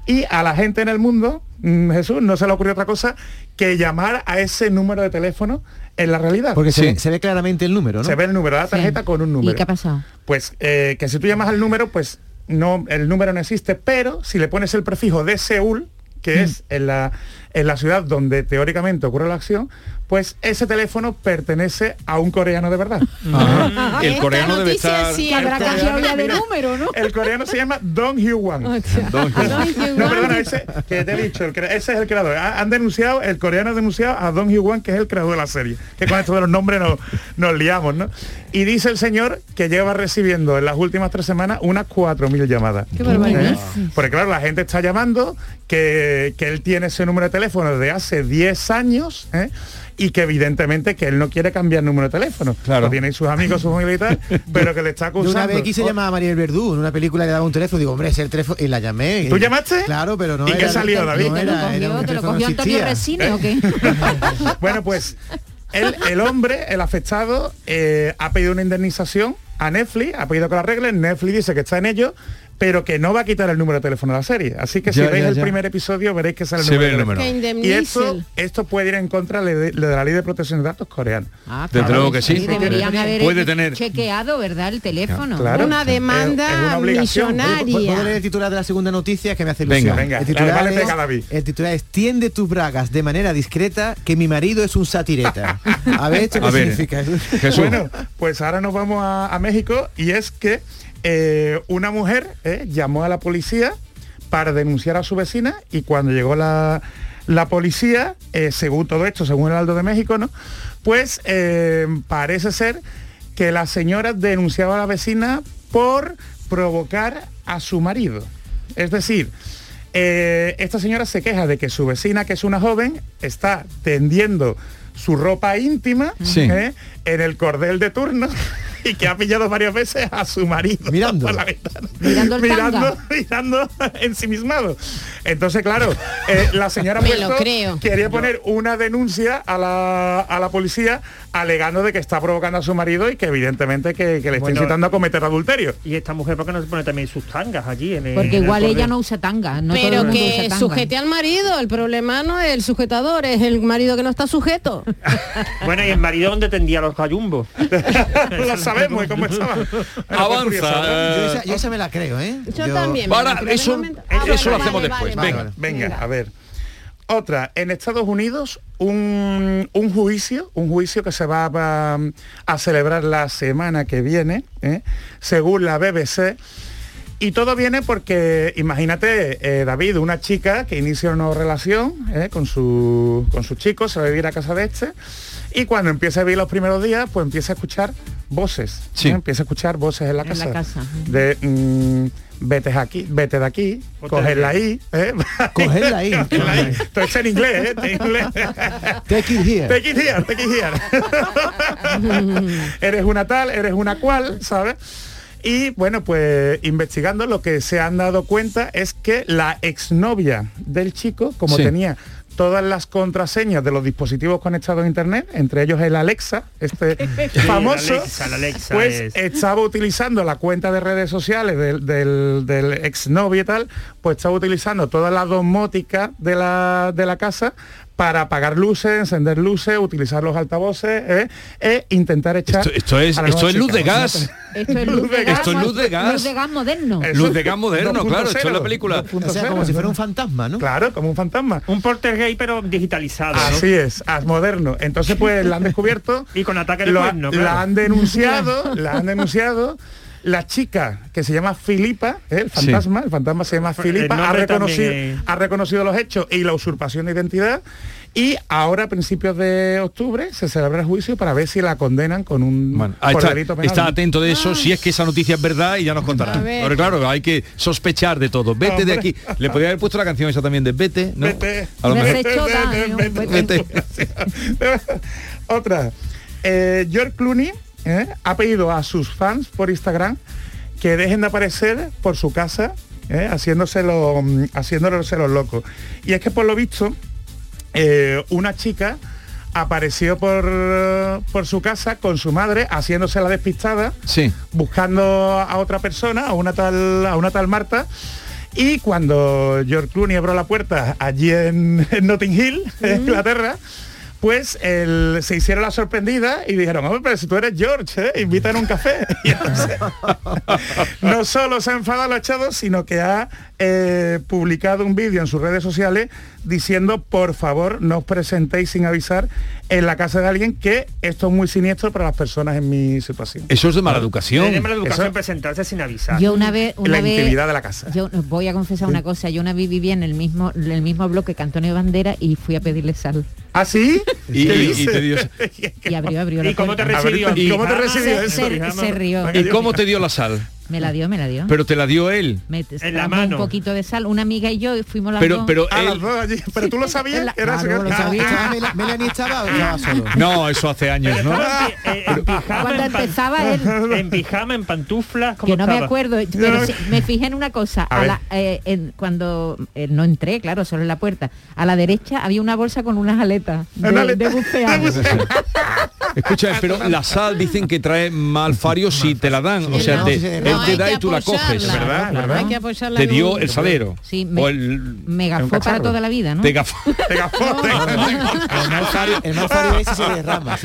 Speaker 1: Y a la gente en el mundo, mm, Jesús, no se le ocurrió otra cosa que llamar a ese número de teléfono en la realidad.
Speaker 7: Porque se, ve, se ve claramente el número, ¿no?
Speaker 1: Se ve el número de la tarjeta con un número.
Speaker 6: ¿Y qué ha pasado?
Speaker 1: Pues eh, que si tú llamas al número, pues no, el número no existe, pero si le pones el prefijo de Seúl, que es en la, en la ciudad donde teóricamente ocurre la acción, pues ese teléfono pertenece a un coreano de verdad.
Speaker 2: Ajá. El coreano debe estar.
Speaker 4: Sí,
Speaker 1: El
Speaker 4: habrá
Speaker 1: coreano,
Speaker 4: cambiado ya de número, ¿no?
Speaker 1: El coreano se llama Don Hyu Wan.
Speaker 2: Don Hyun.
Speaker 1: No, perdona, ese que te he dicho, el ese es el creador. Ha- Han denunciado, el coreano ha denunciado a Don Hyu Wan, que es el creador de la serie. Que con esto de los nombres nos, nos liamos, ¿no? Y dice el señor que lleva recibiendo en las últimas tres semanas unas 4.000 llamadas.
Speaker 4: Qué barbaridad.
Speaker 1: ¿Eh? Porque claro, la gente está llamando, que, que él tiene ese número de teléfono desde hace 10 años, ¿eh? Y que evidentemente que él no quiere cambiar número de teléfono.
Speaker 2: Claro.
Speaker 1: Lo tiene sus amigos, sus familia y tal, pero que le está
Speaker 7: Yo
Speaker 1: acusando.
Speaker 7: una vez quise llamar a Mariel Verdú en una película que daba un teléfono, digo, hombre, es el teléfono, y la llamé.
Speaker 1: ¿Tú llamaste?
Speaker 7: Claro, pero no
Speaker 1: ¿Y qué salió, David?
Speaker 7: no
Speaker 6: ¿Te lo
Speaker 7: era- era
Speaker 6: cogió,
Speaker 7: un
Speaker 6: te lo
Speaker 7: teléfono
Speaker 6: cogió
Speaker 7: no
Speaker 6: Antonio. Resine o qué?
Speaker 1: bueno, pues el, el hombre, el afectado, eh, ha pedido una indemnización a Netflix, ha pedido que la arreglen, Netflix dice que está en ello, pero que no va a quitar el número de teléfono de la serie. Así que si veis
Speaker 2: ya,
Speaker 1: el
Speaker 2: ya.
Speaker 1: primer episodio veréis que sale el número.
Speaker 2: el número.
Speaker 1: Y esto, esto puede ir en contra de, de- de la ley de protección de datos coreana.
Speaker 6: Ah,
Speaker 2: Desde
Speaker 6: claro,
Speaker 2: luego que sí.
Speaker 6: Deberían haber
Speaker 2: Puede tener-
Speaker 6: chequeado, ¿verdad? El teléfono.
Speaker 1: Claro.
Speaker 4: Una
Speaker 1: Es- es
Speaker 4: demanda
Speaker 1: una obligación.
Speaker 7: ¿Puedo
Speaker 4: millonaria.
Speaker 7: leer el titular de la segunda noticia que me hace
Speaker 2: Venga.
Speaker 7: ilusión?
Speaker 1: Venga,
Speaker 7: el, titular
Speaker 1: vale,
Speaker 7: es,
Speaker 1: pega,
Speaker 7: el titular es Tiende tus bragas de manera discreta que mi marido es un satireta. A ver, ¿esto qué
Speaker 2: A ver.
Speaker 7: significa?
Speaker 2: Jesús.
Speaker 1: Bueno, pues ahora nos vamos a, a México y es que eh, una mujer eh, llamó a la policía para denunciar a su vecina y cuando llegó la, la policía, eh, según todo esto, según el Aldo de México, ¿no? Pues parece ser que la señora denunciaba a la vecina por provocar a su marido. Es decir, esta señora se queja de que su vecina, que es una joven, está tendiendo su ropa íntima
Speaker 2: Sí.
Speaker 1: ¿eh? En el cordel de turno y que ha pillado varias veces a su marido
Speaker 7: Mirando.
Speaker 1: por la ventana.
Speaker 6: Mirando el
Speaker 1: mirando, mirando ensimismado. Entonces, claro, eh, la señora
Speaker 4: Me
Speaker 1: puesto
Speaker 4: lo creo.
Speaker 1: quería poner una denuncia a la, a la policía alegando de que está provocando a su marido y que evidentemente que, que le está
Speaker 5: Bueno,
Speaker 1: incitando a cometer adulterio.
Speaker 5: Y esta mujer, ¿por qué no se pone también sus tangas allí? En el-
Speaker 6: Porque
Speaker 5: en el
Speaker 6: igual ella no usa tanga. No todo el
Speaker 4: Pero que
Speaker 6: tanga.
Speaker 4: sujete al marido, el problema no es el sujetador, es el marido que no está sujeto.
Speaker 5: Bueno, y el marido donde tendía los gallumbos.
Speaker 1: Lo sabemos, ¿y cómo estaba?
Speaker 2: Avanza.
Speaker 7: Yo
Speaker 2: eh,
Speaker 7: esa, yo esa me la creo, ¿eh?
Speaker 4: Yo, también. me
Speaker 2: Para,
Speaker 4: creo.
Speaker 2: eso-
Speaker 4: De momento-
Speaker 2: eso lo hacemos
Speaker 4: vale,
Speaker 2: después,
Speaker 4: vale,
Speaker 2: venga.
Speaker 4: vale.
Speaker 1: Venga, a ver. Otra, en Estados Unidos, un, un juicio, un juicio que se va a, a celebrar la semana que viene, ¿eh? según la BBC. Y todo viene porque, imagínate, eh, David, una chica que inicia una relación ¿eh? con, su, con su chico, se va a vivir a casa de este, y cuando empieza a vivir los primeros días, pues empieza a escuchar voces.
Speaker 2: Sí.
Speaker 1: ¿eh? Empieza a escuchar voces en la
Speaker 6: En
Speaker 1: casa.
Speaker 6: la casa.
Speaker 1: De mm, vete aquí, vete de aquí, cogerla ahí. ¿eh?
Speaker 7: Cogerla ahí.
Speaker 1: Cogerla ahí. Esto es en inglés, ¿eh? En inglés.
Speaker 7: Take it here.
Speaker 1: Take it here, take it here. eres una tal, eres una cual, ¿sabes? Y bueno, pues investigando lo que se han dado cuenta es que la exnovia del chico, como
Speaker 2: Sí.
Speaker 1: tenía todas las contraseñas de los dispositivos conectados a internet, entre ellos el Alexa, este famoso,
Speaker 5: Alexa, Alexa
Speaker 1: pues
Speaker 5: es-
Speaker 1: estaba utilizando la cuenta de redes sociales del, del, del exnovio y tal, pues estaba utilizando toda la domótica de la, de la casa para apagar luces, encender luces, utilizar los altavoces ¿eh? e intentar echar...
Speaker 2: Esto, esto es, esto es luz de gas.
Speaker 6: Esto es luz de gas.
Speaker 2: Esto es luz de gas.
Speaker 6: Luz de gas moderno.
Speaker 1: Eso
Speaker 2: Luz de gas moderno,
Speaker 1: 2.0.
Speaker 2: claro. Esto es la película.
Speaker 7: O sea, como si fuera un fantasma, ¿no?
Speaker 1: Claro, como un fantasma.
Speaker 5: Un porter gay, pero digitalizado. ¿no?
Speaker 1: Así es, as moderno. Entonces pues la han descubierto,
Speaker 5: Y con ataque de
Speaker 1: lo-
Speaker 5: cuerno,
Speaker 1: la han denunciado, la han denunciado. La chica que se llama Filipa, ¿eh? el
Speaker 2: Sí.
Speaker 1: fantasma, el fantasma se llama Filipa, ha reconocido,
Speaker 5: es-
Speaker 1: ha reconocido los hechos y la usurpación de identidad. Y ahora a principios de octubre se celebra el juicio para ver si la condenan con un
Speaker 2: Bueno, ahí
Speaker 1: por
Speaker 2: está,
Speaker 1: delito penal.
Speaker 2: está atento de eso, si es que esa noticia es verdad y ya nos contará. Pero claro, hay que sospechar de todo. Vete de aquí. Le podría haber puesto la canción esa también de Vete, ¿no?
Speaker 1: Vete.
Speaker 2: A lo
Speaker 6: Vete.
Speaker 2: mejor. Vete.
Speaker 1: Otra. Eh, George Clooney eh, ha pedido a sus fans por Instagram que dejen de aparecer por su casa eh, haciéndoselo, mm, haciéndose los locos. Y es que por lo visto, eh, una chica apareció por, por su casa con su madre haciéndose la despistada
Speaker 2: Sí.
Speaker 1: buscando a otra persona, a una tal, a una tal Marta. Y cuando George Clooney abrió la puerta allí en, en Notting Hill, en Inglaterra, pues él- se hicieron la sorprendida y dijeron, hombre, pero si tú eres George, ¿eh? invita a un café. No solo se ha enfadado lo echado, sino que ha eh, publicado un vídeo en sus redes sociales diciendo, por favor, no os presentéis sin avisar en la casa de alguien que esto es muy siniestro para las personas en mi situación.
Speaker 2: Eso es de mala educación.
Speaker 5: Tiene mala educación
Speaker 1: Eso-
Speaker 5: presentarse sin avisar.
Speaker 6: Yo una vez, una
Speaker 1: la
Speaker 6: vez,
Speaker 1: intimidad de la casa.
Speaker 6: yo voy a confesar una cosa, yo una vez vivía en el mismo, en el mismo bloque que Antonio Bandera y fui a pedirle sal.
Speaker 1: ¿Ah, sí?
Speaker 2: Y,
Speaker 1: ¿Qué
Speaker 2: y- y
Speaker 1: dice?
Speaker 2: te dio,
Speaker 6: Y abrió, abrió la
Speaker 5: ¿Y cómo te recibió?
Speaker 1: ¿Y cómo te
Speaker 5: Ah,
Speaker 1: recibió
Speaker 6: se, se- se rió.
Speaker 2: ¿Y cómo te dio la sal?
Speaker 6: Me la dio, me la dio.
Speaker 2: Pero te la dio él.
Speaker 6: Me
Speaker 5: En la mano.
Speaker 6: un poquito de sal, una amiga y yo fuimos las
Speaker 2: Pero,
Speaker 6: dos.
Speaker 2: pero
Speaker 1: Ah, las
Speaker 2: él.
Speaker 1: dos allí. Pero tú lo sabías.
Speaker 6: La-
Speaker 1: Era
Speaker 6: claro, lo sabía.
Speaker 7: ¿Estaba Mel- Melanie estaba o solo?
Speaker 2: No, eso hace años, ¿no?
Speaker 5: En, eh, pijama,
Speaker 6: Cuando
Speaker 5: en pan-
Speaker 6: empezaba él.
Speaker 5: en pijama, en pantuflas, ¿cómo
Speaker 6: que no me acuerdo, pero sí, me fijé en una cosa,
Speaker 1: A
Speaker 6: a
Speaker 1: ver.
Speaker 6: la- eh, en- cuando eh, no entré, claro, solo en la puerta, a la derecha había una bolsa con unas aletas de,
Speaker 1: aleta.
Speaker 6: de bucear.
Speaker 2: Escucha, pero la sal dicen que trae malfario si te la dan. O sea, te-
Speaker 7: no,
Speaker 2: te da y tú la coges.
Speaker 4: Es
Speaker 1: verdad,
Speaker 4: que apoyar
Speaker 2: la
Speaker 4: te
Speaker 2: dio el salero.
Speaker 6: Sí, me,
Speaker 2: o el,
Speaker 6: me para toda la vida, ¿no?
Speaker 2: Te gafó.
Speaker 1: te gafó.
Speaker 7: Ese se derrama.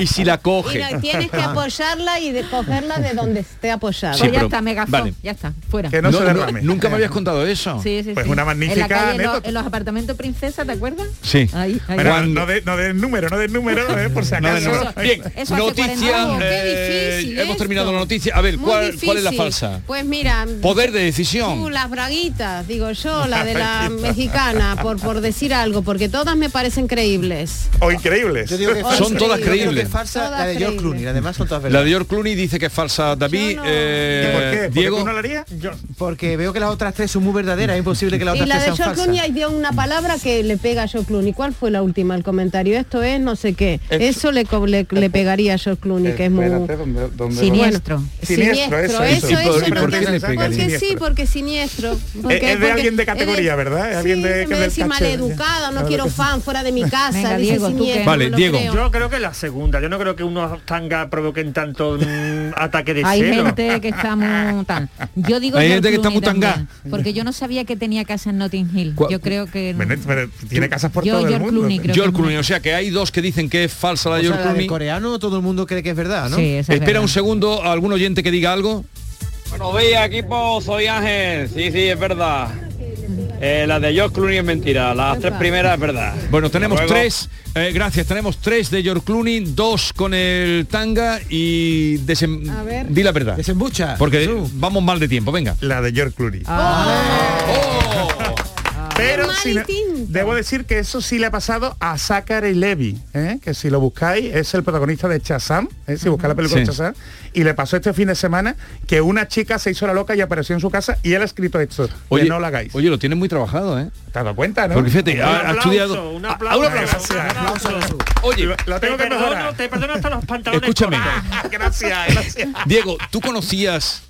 Speaker 2: Y si la coge.
Speaker 4: Y tienes que apoyarla y de cogerla de donde esté apoyada.
Speaker 6: Ya está, me.
Speaker 2: Vale.
Speaker 6: Ya está, fuera.
Speaker 1: Que no,
Speaker 2: no se
Speaker 1: derrame.
Speaker 2: Nunca me habías contado eso.
Speaker 6: Sí, sí,
Speaker 1: pues una magnífica...
Speaker 6: En, los apartamentos princesa, ¿te acuerdas?
Speaker 2: Sí.
Speaker 1: No des número, no des número, ¿eh? por si acaso.
Speaker 2: Bien, noticia... Eh, hemos terminado la noticia. A ver, ¿cuál es la? falsa?
Speaker 4: Pues mira,
Speaker 2: poder de decisión.
Speaker 4: Tú, las braguitas, digo yo, la de la mexicana, por, por decir algo, porque todas me parecen creíbles.
Speaker 1: O increíbles.
Speaker 4: Son
Speaker 2: todas creíbles.
Speaker 7: Falsa,
Speaker 4: todas
Speaker 7: la de George Clooney, son todas.
Speaker 2: La de George Clooney dice que es falsa. David, eh,
Speaker 1: ¿Por qué?
Speaker 2: Diego,
Speaker 1: qué no la haría? Yo.
Speaker 7: Porque veo que las otras tres son muy verdaderas, es imposible que la
Speaker 4: tres
Speaker 7: sean
Speaker 4: falsas.
Speaker 7: Y
Speaker 4: la
Speaker 7: de
Speaker 4: George Clooney dio una palabra que le pega a George Clooney. ¿Cuál fue la última? El comentario, esto es no sé qué. Eso, le, le, pegaría a George Clooney, que es muy...
Speaker 6: Siniestro.
Speaker 1: Siniestro, eso, eso,
Speaker 4: eso
Speaker 2: ¿por
Speaker 4: porque, sí, porque siniestro.
Speaker 1: Es, de alguien de categoría, ¿verdad? Es alguien de, que
Speaker 4: me maleducado, no quiero fan fuera de mi casa, dice siniestro.
Speaker 2: Vale, Diego.
Speaker 5: Yo creo que la segunda, yo no creo que unos tangas provoquen tanto mm, ataque de
Speaker 6: Hay gente que está muy. Yo digo
Speaker 2: Hay gente que está muy
Speaker 6: tanga. Porque yo no sabía que tenía casa en Notting Hill. Yo creo que
Speaker 1: tiene casas por todo el mundo.
Speaker 2: George Clooney, o sea que hay dos que dicen que es falsa la de George Clooney.
Speaker 7: coreano todo el mundo cree que es verdad.
Speaker 2: Espera un segundo, algún oyente que diga algo.
Speaker 22: Buenos días, equipo. Soy Ángel. Sí, sí, es verdad. Eh, la de George Clooney es mentira, las tres primeras es verdad.
Speaker 2: Bueno, tenemos tres, eh, gracias, tenemos tres de George Clooney, dos con el tanga y desem... Di la verdad.
Speaker 7: Desembucha.
Speaker 2: Porque vamos mal de tiempo, venga.
Speaker 1: La de George Clooney.
Speaker 2: Oh.
Speaker 1: Pero si no, debo decir que eso sí le ha pasado a Zachary Levy, ¿eh? que si lo buscáis es el protagonista de Chazam, ¿eh? si buscáis la película
Speaker 2: sí.
Speaker 1: de Chazam, y le pasó este fin de semana que una chica se hizo la loca y apareció en su casa y él ha escrito esto,
Speaker 2: oye,
Speaker 1: no lo hagáis.
Speaker 2: Oye, lo tiene muy trabajado, ¿eh?
Speaker 1: Te has dado cuenta, ¿no?
Speaker 2: Porque fíjate, ha, estudiado...
Speaker 5: Un
Speaker 2: ah,
Speaker 5: aplauso.
Speaker 2: Oye,
Speaker 1: lo, tengo que
Speaker 5: perdono. Te perdono hasta los pantalones.
Speaker 2: Escúchame.
Speaker 1: Gracias, gracias.
Speaker 2: Diego, ¿tú conocías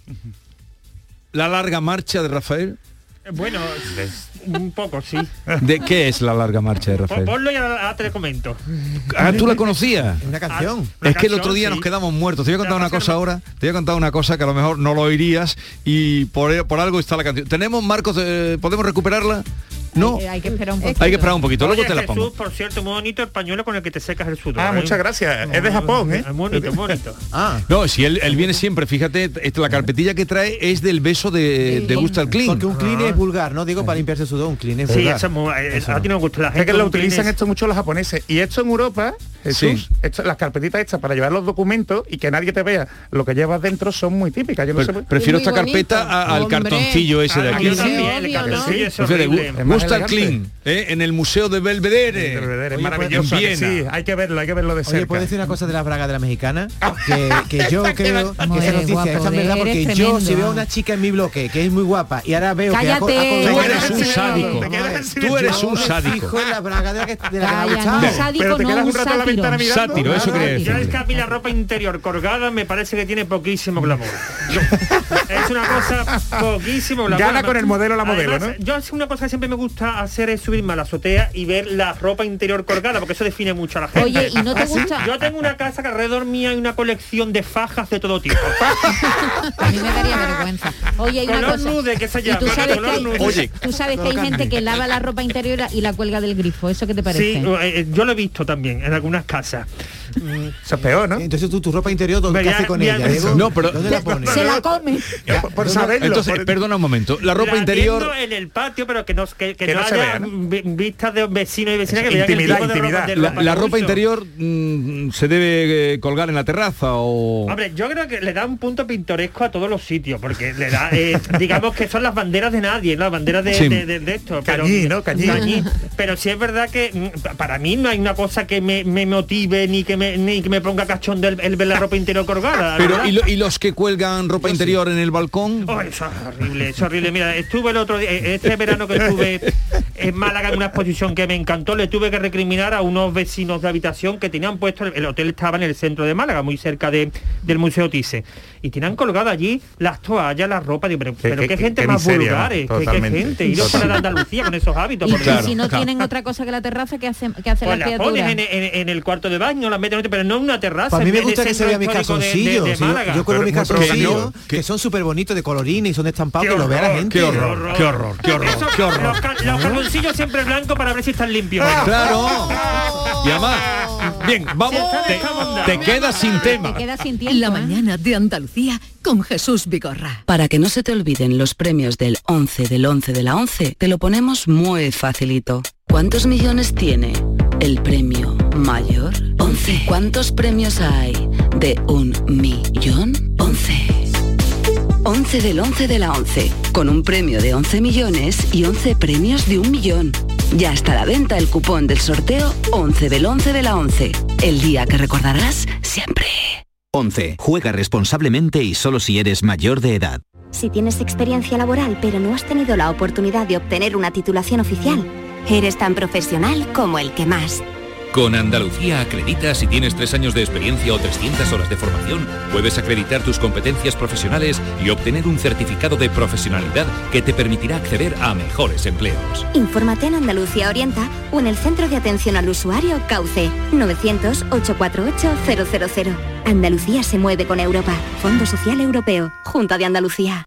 Speaker 2: la larga marcha de Rafael?
Speaker 5: Bueno, un poco, sí.
Speaker 2: ¿De qué es la larga marcha de Rafael?
Speaker 5: Ponlo y ahora te comento.
Speaker 2: Ah, ¿tú la conocías?
Speaker 7: Una canción.
Speaker 5: Ah,
Speaker 2: es que el otro día nos quedamos muertos. Te voy a contar una cosa ahora. Te voy a contar una cosa que a lo mejor no lo oirías y por, por algo está la canción. ¿Tenemos, Marcos, podemos recuperarla? No.
Speaker 6: Hay, que esperar un poquito.
Speaker 2: Hay que esperar un poquito. Luego
Speaker 5: Oye, Jesús, por cierto, muy bonito el con el que te secas el sudor.
Speaker 1: Ah,
Speaker 5: ¿eh?
Speaker 1: muchas gracias. es de Japón, ¿eh?
Speaker 5: Es bonito, bonito.
Speaker 7: ah.
Speaker 2: No, si él, él, viene siempre, fíjate, esta, la carpetilla que trae es del beso de, de Gusta el Clean.
Speaker 7: Porque un clean es ah. vulgar, ¿no? Digo, para limpiarse el sudor, un clean es.
Speaker 5: Sí, eso, eh,
Speaker 7: eso.
Speaker 5: a ti no gusta. La gente es
Speaker 1: que lo utilizan
Speaker 5: es...
Speaker 1: esto mucho los japoneses. Y esto en Europa, Jesús, esto, las carpetitas estas para llevar los documentos y que nadie te vea lo que llevas dentro son muy típicas. Yo
Speaker 2: prefiero esta carpeta al cartoncillo ese de
Speaker 5: ah,
Speaker 2: aquí. Clean, ¿eh? en el Museo de Belvedere.
Speaker 1: Maravilloso.
Speaker 2: Pues,
Speaker 1: hay que verlo, hay que verlo de cerca.
Speaker 7: Oye, ¿puedes decir una cosa de la bragas de la mexicana? Que, yo creo que esa noticia es verdad porque yo si veo a una chica en mi bloque que es muy guapa y ahora veo que... Ha, ha
Speaker 2: tú eres un sádico. Tú eres un sádico.
Speaker 7: la braga de la la que
Speaker 1: Pero te quedas
Speaker 6: un
Speaker 1: rato en la ventana mirando.
Speaker 2: Sátiro, eso
Speaker 5: crees.
Speaker 2: Yo
Speaker 5: es que a mí la ropa interior colgada me parece que tiene poquísimo glamour. Es una cosa poquísimo glamour.
Speaker 1: Gana con el modelo la modelo,
Speaker 5: ¿no? Yo es una cosa que siempre me gusta hacer es subirme a la azotea y ver la ropa interior colgada, porque eso define mucho a la gente.
Speaker 6: Oye, ¿y no te gusta?
Speaker 5: Yo tengo una casa que alrededor mía hay una colección de fajas de todo tipo.
Speaker 6: a mí me daría vergüenza. Oye, hay
Speaker 5: color una
Speaker 6: cosa.
Speaker 5: Nude, que se llama.
Speaker 6: ¿Y tú sabes
Speaker 5: color
Speaker 6: que,
Speaker 5: nude.
Speaker 2: Oye,
Speaker 6: tú sabes que hay gente que lava la ropa interior y la cuelga del grifo. ¿Eso qué te parece?
Speaker 5: Eh, yo lo he visto también en algunas casas.
Speaker 1: Eso es peor, ¿no?
Speaker 7: Entonces tú tu ropa interior,
Speaker 5: ¿dónde
Speaker 7: haces con ella?
Speaker 2: No, pero
Speaker 7: ¿dónde la pones?
Speaker 6: Se la come.
Speaker 1: Por, por saberlo.
Speaker 2: Entonces, perdona un momento. La ropa interior.
Speaker 5: en el patio, pero que no, que, que, haya vistas de vecinos y vecinas que
Speaker 1: intimidad,
Speaker 5: vean el tipo. De ropa, de
Speaker 2: la, la ropa interior mm, se debe eh, colgar en la terraza o.
Speaker 5: Hombre, yo creo que le da un punto pintoresco a todos los sitios, porque le da, eh, digamos que son las banderas de nadie, las banderas de, esto. Pero,
Speaker 1: Cañí, ¿no? Cañí. Cañí.
Speaker 5: Pero sí es verdad que mm, para mí no hay una cosa que me motive ni que ni que me ponga cachón del el, ver la ropa interior colgada.
Speaker 2: Pero, ¿y, los que cuelgan ropa interior en el balcón?
Speaker 5: Oh, eso es horrible, es horrible. Mira, estuve el otro día, eh, este verano que estuve en Málaga en una exposición que me encantó, le tuve que recriminar a unos vecinos de habitación que tenían puesto, el, hotel estaba en el centro de Málaga, muy cerca de, del Museo Tise y tienen colgado allí las toallas, la ropa. Pero,
Speaker 1: qué,
Speaker 5: gente más
Speaker 1: miseria,
Speaker 5: vulgar, es, qué, gente. Y no para Andalucía con esos hábitos.
Speaker 6: Y, si no tienen otra cosa que la terraza, ¿qué hacen, qué hacen
Speaker 5: pues las? En, el cuarto de baño, las meten, pero no en una terraza.
Speaker 7: Pues a mí me gusta que se vean mis
Speaker 5: calzoncillos. De, de, de
Speaker 7: yo, yo cuelgo mis calzoncillos, que son súper bonitos de colorines y son estampados, que lo vea la gente.
Speaker 2: Qué horror, qué horror, qué horror. Qué horror.
Speaker 5: Los calzoncillos siempre blancos para ver si están limpios.
Speaker 2: Claro. Y además, Bien, vamos. Te, te quedas sin tema.
Speaker 6: Te quedas sin tiempo,
Speaker 17: La mañana de Andalucía con Jesús Vigorra.
Speaker 23: Para que no se te olviden los premios del 11 del 11 de la 11, te lo ponemos
Speaker 24: muy facilito. ¿Cuántos millones tiene el premio mayor? 11. ¿Cuántos premios hay de un millón? 11. 11 del 11 de la 11, con un premio de 11 millones y 11 premios de un millón. Ya está a la venta el cupón del sorteo 11 del 11 de la 11, el día que recordarás siempre.
Speaker 23: 11. Juega responsablemente y solo si eres mayor de edad.
Speaker 25: Si tienes experiencia laboral pero no has tenido la oportunidad de obtener una titulación oficial, eres tan profesional como el que más.
Speaker 26: Con Andalucía Acredita si tienes tres años de experiencia o 300 horas de formación, puedes acreditar tus competencias profesionales y obtener un certificado de profesionalidad que te permitirá acceder a mejores empleos.
Speaker 25: Infórmate en Andalucía Orienta o en el Centro de Atención al Usuario CAUCE 900-848-000. Andalucía se mueve con Europa. Fondo Social Europeo. Junta de Andalucía.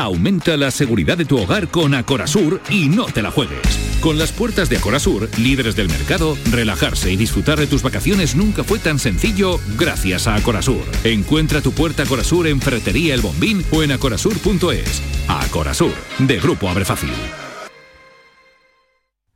Speaker 26: Aumenta la seguridad de tu hogar con Acorasur y no te la juegues. Con las puertas de Acorasur, líderes del mercado, relajarse y disfrutar de tus vacaciones nunca fue tan sencillo gracias a Acorasur. Encuentra tu puerta Acorasur en Ferretería El Bombín o en acorasur.es. Acorasur, de Grupo Abre Fácil.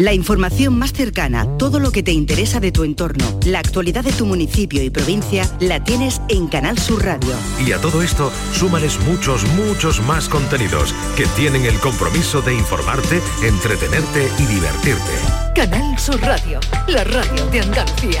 Speaker 27: La información más cercana, todo lo que te interesa de tu entorno, la actualidad de tu municipio y provincia, la tienes en Canal Sur Radio.
Speaker 28: Y a todo esto, súmales muchos, muchos más contenidos que tienen el compromiso de informarte, entretenerte y divertirte.
Speaker 29: Canal Sur Radio, la radio de Andalucía.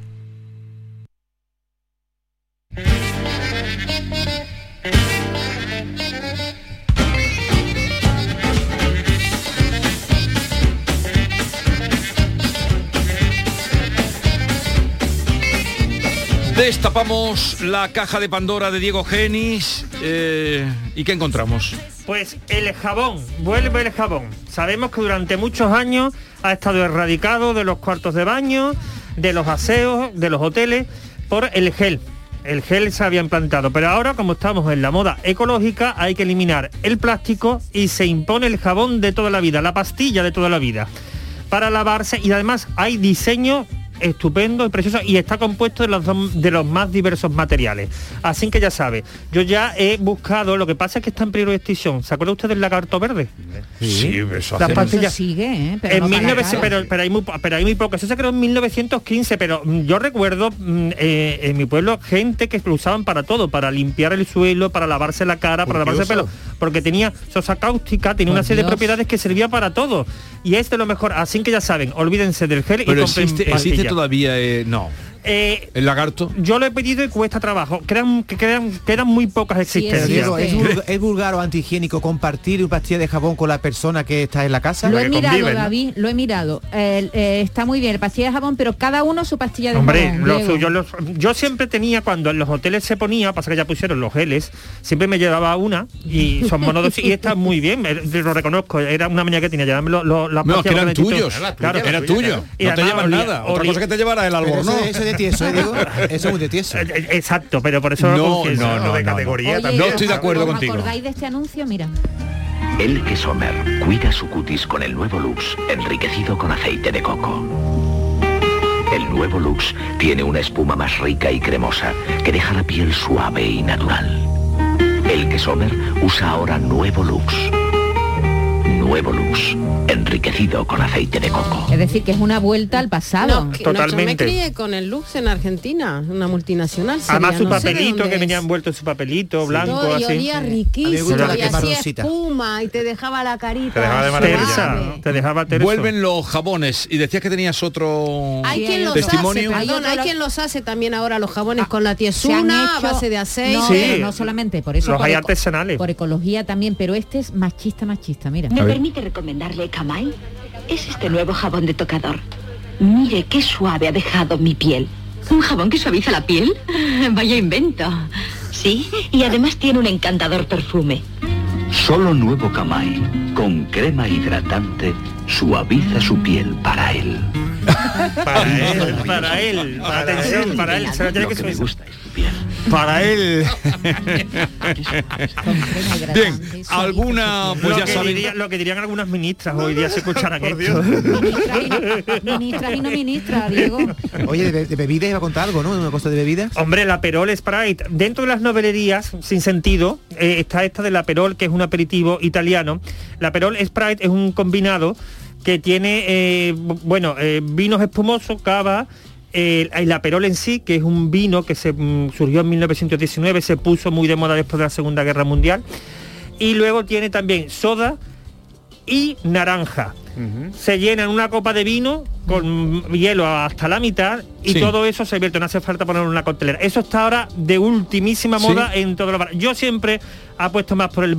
Speaker 2: Destapamos la caja de Pandora de Diego Genis. eh, ¿Y qué encontramos?
Speaker 5: Pues el jabón, vuelve el jabón. Sabemos que durante muchos años ha estado erradicado de los cuartos de baño, de los aseos, de los hoteles, por el gel. El gel se había implantado, pero ahora como estamos en la moda ecológica hay que eliminar el plástico y se impone el jabón de toda la vida, la pastilla de toda la vida, para lavarse y además hay diseño estupendo y precioso y está compuesto de los, de los más diversos materiales. Así que ya sabe, yo ya he buscado, lo que pasa es que está en peligro de extinción. ¿Se acuerda usted del lagarto verde?
Speaker 1: Sí, eso
Speaker 5: Las pastillas.
Speaker 6: sigue, ¿eh? Pero
Speaker 5: en
Speaker 6: no para
Speaker 5: 1900
Speaker 6: nada.
Speaker 5: pero, pero hay muy, pero hay muy poco. Eso se creó en 1915, pero mm, yo recuerdo mm, eh, en mi pueblo gente que lo usaban para todo, para limpiar el suelo, para lavarse la cara, para lavarse el pelo, porque tenía sosa cáustica, tenía
Speaker 2: Por
Speaker 5: una serie
Speaker 2: Dios.
Speaker 5: de propiedades que servía para todo. Y es de lo mejor. Así que ya saben, olvídense del gel y compren
Speaker 2: existe, existe
Speaker 5: pastillas.
Speaker 2: Todavía... eh, no.
Speaker 5: Eh,
Speaker 2: ¿El lagarto?
Speaker 5: yo lo he pedido y cuesta trabajo. Quedan, que quedan, quedan muy pocas existencias.
Speaker 7: ¿es, vulgar, ¿es vulgar o antihigiénico compartir una pastilla de jabón con la persona que está en la casa?
Speaker 6: Lo he mirado, David, lo he mirado. Eh, está muy bien, el pastilla de jabón, pero cada uno su pastilla de
Speaker 5: Hombre,
Speaker 6: jabón.
Speaker 5: suyo, lo- yo siempre tenía, cuando en los hoteles se ponía, pasa que ya pusieron los geles, siempre me llevaba una y son monodosis y está muy bien, eh, lo reconozco, era una mañana que tenía, llevarme lo- lo- las
Speaker 2: No, que eran tuyos. Era tuyo.
Speaker 5: Y
Speaker 2: No te llevas nada. Otra cosa que te llevara el albornoz.
Speaker 7: Eso, eso es de tieso, ¿eh, Diego? Eso es muy de tieso.
Speaker 5: Exacto, pero por eso
Speaker 2: No, no, no,
Speaker 5: de
Speaker 2: no, no.
Speaker 5: categoría
Speaker 6: Oye,
Speaker 5: también.
Speaker 6: ¿os acordáis de este anuncio? Mira.
Speaker 12: Elke Sommer cuida su cutis con el nuevo Lux, enriquecido con aceite de coco. El nuevo Lux tiene una espuma más rica y cremosa que deja la piel suave y natural. Elke Sommer usa ahora nuevo Lux.
Speaker 30: Nuevo luz, enriquecido con aceite de coco.
Speaker 6: Es decir, que es una vuelta al pasado.
Speaker 4: No, que- no, yo me crié con el Lux en Argentina, una multinacional. sería,
Speaker 5: Además su
Speaker 4: no
Speaker 5: papelito que venía envuelto en su papelito blanco
Speaker 4: No, y
Speaker 5: así.
Speaker 4: olía riquísimo y hacía espuma y te dejaba la carita.
Speaker 5: Te dejaba de te dejaba terso.
Speaker 2: Vuelven los jabones y decías que tenías otro
Speaker 4: Hay quien los
Speaker 2: testimonio.
Speaker 4: hace, perdón, hay quien los hace también ahora los jabones con la tiesuna
Speaker 6: hecho-
Speaker 4: base de aceite.
Speaker 6: No, solamente por eso.
Speaker 5: Los
Speaker 6: por
Speaker 5: hay artesanales.
Speaker 6: Por ecología también, pero este es machista, machista, mira.
Speaker 31: ¿Me permite recomendarle Kamai? Es este nuevo jabón de tocador. Mire qué suave ha dejado mi piel. ¿Un jabón que suaviza la piel? Vaya invento. Sí, y además tiene un encantador perfume.
Speaker 30: Solo nuevo Camay, con crema hidratante, suaviza su piel para él.
Speaker 5: Para él, para él, para atención, para él. Se lo tiene
Speaker 30: Lo
Speaker 5: que
Speaker 30: que me gusta es tu piel.
Speaker 2: Para él. Bien, alguna, pues
Speaker 5: lo,
Speaker 2: ya
Speaker 5: que
Speaker 2: saben.
Speaker 5: diría- lo que dirían algunas ministras hoy día se escucharán esto.
Speaker 6: Ministras y no ministras, Diego.
Speaker 7: Oye, de, de bebidas iba a contar algo, ¿no? Una cosa de bebidas.
Speaker 5: Hombre, la Perol Sprite. Dentro de las novelerías, sin sentido, eh, está esta de la Perol, que es un aperitivo italiano. La Perol Sprite es un combinado que tiene, eh, bu- bueno, eh, vinos espumosos, cava, eh, el Aperol en sí, que es un vino que se mm, surgió en 1919, se puso muy de moda después de la Segunda Guerra Mundial. Y luego tiene también soda y naranja. Se llena en una copa de vino con hielo hasta la mitad y
Speaker 2: Sí.
Speaker 5: todo eso se vierte, no hace falta poner una coctelera. Eso está ahora de ultimísima
Speaker 2: Sí.
Speaker 5: moda en los bares. Yo siempre apuesto más por el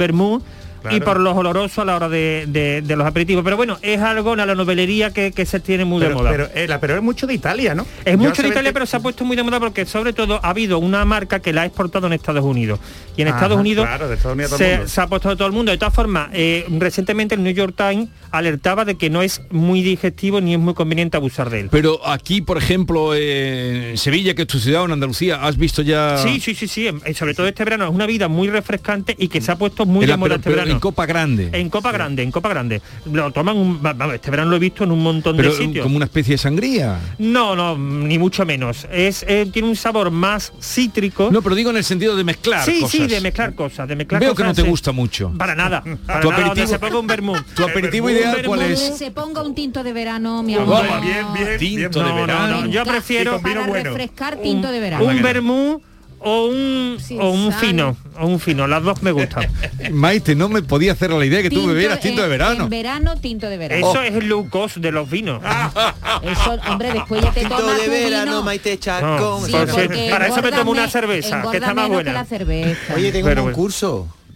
Speaker 5: y por los olorosos a la hora de, de- de los aperitivos. Pero bueno, es algo en la novelería que, que se tiene muy de
Speaker 1: Pero,
Speaker 5: moda.
Speaker 1: pero, eh, la Perol es mucho de Italia, ¿no?
Speaker 5: Es
Speaker 1: Yo
Speaker 5: mucho de Italia,
Speaker 1: que-
Speaker 5: pero se ha puesto muy de moda porque sobre todo ha habido una marca que la ha exportado en Estados Unidos. Y en
Speaker 1: Ajá,
Speaker 5: Estados Unidos,
Speaker 1: claro, de Estados Unidos a todo el
Speaker 5: se,
Speaker 1: mundo.
Speaker 5: se ha puesto todo el mundo. De todas formas, eh, recientemente el New York Times alertaba de que no es muy digestivo ni es muy conveniente abusar de él.
Speaker 2: Pero aquí, por ejemplo, en Sevilla, que es tu ciudad, o en Andalucía, ¿has visto ya...?
Speaker 5: Sí, sí, sí, sí. Sobre todo este verano es una vida muy refrescante y que se ha puesto muy de
Speaker 2: la-
Speaker 5: moda
Speaker 2: pero-
Speaker 5: este
Speaker 2: pero
Speaker 5: verano.
Speaker 2: En copa grande.
Speaker 5: En copa grande, en copa grande. Lo toman un, este verano lo he visto en un montón
Speaker 2: Pero
Speaker 5: de sitios.
Speaker 2: como una especie de sangría.
Speaker 5: No, no, ni mucho menos. Es eh, tiene un sabor más cítrico.
Speaker 2: No, pero digo en el sentido de mezclar
Speaker 5: sí,
Speaker 2: cosas.
Speaker 5: sí, de mezclar cosas, de mezclar
Speaker 2: Veo
Speaker 5: cosas.
Speaker 2: que no te
Speaker 5: sí.
Speaker 2: gusta mucho.
Speaker 5: Para nada. Para
Speaker 2: Tu
Speaker 5: nada,
Speaker 2: aperitivo-
Speaker 5: se ponga un vermouth.
Speaker 2: Tu aperitivo ideal, ¿cuál
Speaker 5: vermouth.
Speaker 2: es?
Speaker 6: Se ponga un tinto de verano, mi amor.
Speaker 5: bien, bien,
Speaker 2: Tinto
Speaker 5: bien.
Speaker 2: de
Speaker 5: No, no,
Speaker 2: verano.
Speaker 5: no, yo prefiero
Speaker 6: Para refrescar tinto de verano.
Speaker 5: un vermouth o un o un fino, o un fino, las dos me gustan.
Speaker 2: Maite, no me podía hacer la idea que tú bebieras tinto de verano.
Speaker 6: En verano, tinto de verano.
Speaker 5: Eso es el low cost de los vinos.
Speaker 6: Eso, hombre, después ya te
Speaker 7: Tinto
Speaker 6: tomas
Speaker 7: de verano,
Speaker 6: vino.
Speaker 7: Maite
Speaker 5: No,
Speaker 7: Chacón.
Speaker 5: Sí, porque
Speaker 6: porque
Speaker 5: para eso me tomo una cerveza, que está más buena.
Speaker 6: que la cerveza.
Speaker 7: Oye, tengo
Speaker 5: Pero
Speaker 7: un
Speaker 5: bueno.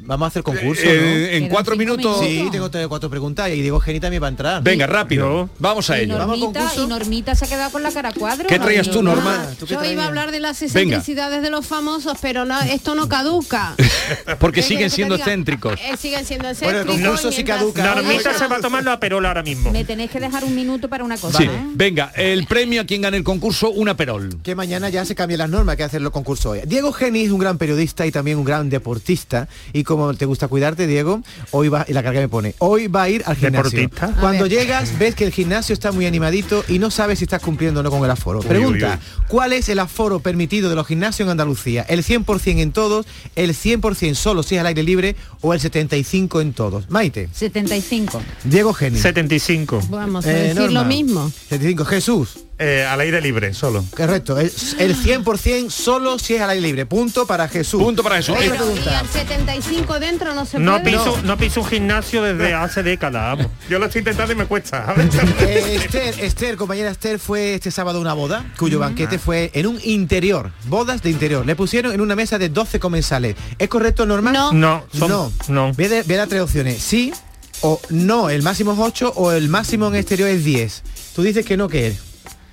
Speaker 7: Vamos a hacer concurso,
Speaker 2: Eh,
Speaker 7: ¿no?
Speaker 2: en cuatro minutos.
Speaker 6: minutos.
Speaker 7: Sí, tengo tres o cuatro preguntas y Diego Geni también va a entrar.
Speaker 2: Venga, rápido. Vamos a
Speaker 6: Y
Speaker 2: ello.
Speaker 7: Vamos,
Speaker 6: Normita,
Speaker 7: concurso.
Speaker 6: y Normita se ha quedado con la cara a cuadro.
Speaker 2: ¿Qué traías tú? Norma?
Speaker 7: ¿Tú qué
Speaker 4: Yo iba a hablar de las excentricidades de los famosos, pero no, esto no caduca.
Speaker 2: Porque
Speaker 4: ¿Qué
Speaker 2: siguen siendo excéntricos.
Speaker 4: Eh, siguen siendo
Speaker 7: Bueno, el
Speaker 4: excéntricos.
Speaker 7: concurso sí caduca.
Speaker 5: Normita se va a tomar la perola ahora mismo.
Speaker 6: Me tenéis que dejar un minuto para una cosa.
Speaker 2: Sí,
Speaker 6: ¿eh?
Speaker 2: venga, el premio a quien gane el concurso, una perol.
Speaker 7: que mañana ya se cambian las normas que hacer los concursos hoy. Diego Geni es un gran periodista y también un gran deportista y como te gusta cuidarte, Diego, hoy va y la carga me pone, hoy va a ir al gimnasio. Cuando llegas ves que el gimnasio está muy animadito y no sabes si estás cumpliendo o no con el aforo. Pregunta, ¿cuál es el aforo permitido de los gimnasios en Andalucía? ¿El 100% en todos, el 100% solo si es al aire libre o el 75 en todos? Maite,
Speaker 6: 75.
Speaker 7: Diego Geni.
Speaker 5: 75.
Speaker 4: Vamos a
Speaker 7: Eh,
Speaker 4: decir
Speaker 7: Norma.
Speaker 4: lo mismo.
Speaker 7: 75. Jesús.
Speaker 1: Eh, al aire libre, solo.
Speaker 7: Correcto, el, el 100% solo si es al aire libre. Punto para Jesús.
Speaker 2: Punto para Jesús.
Speaker 4: Pero, y al 75 dentro no se
Speaker 5: No
Speaker 4: puede.
Speaker 5: piso, no piso un gimnasio desde hace décadas.
Speaker 1: Yo lo estoy intentando y me cuesta.
Speaker 7: Eh, Esther, Esther, compañera Esther, fue este sábado una boda, cuyo banquete fue en un interior, bodas de interior. Le pusieron en una mesa de 12 comensales. ¿Es correcto, normal?
Speaker 4: No.
Speaker 5: No, son-
Speaker 7: no.
Speaker 5: no.
Speaker 7: Ve, de- ve las tres opciones. Sí o no, el máximo es 8 o el máximo en exterior es 10. Tú dices que no, que es.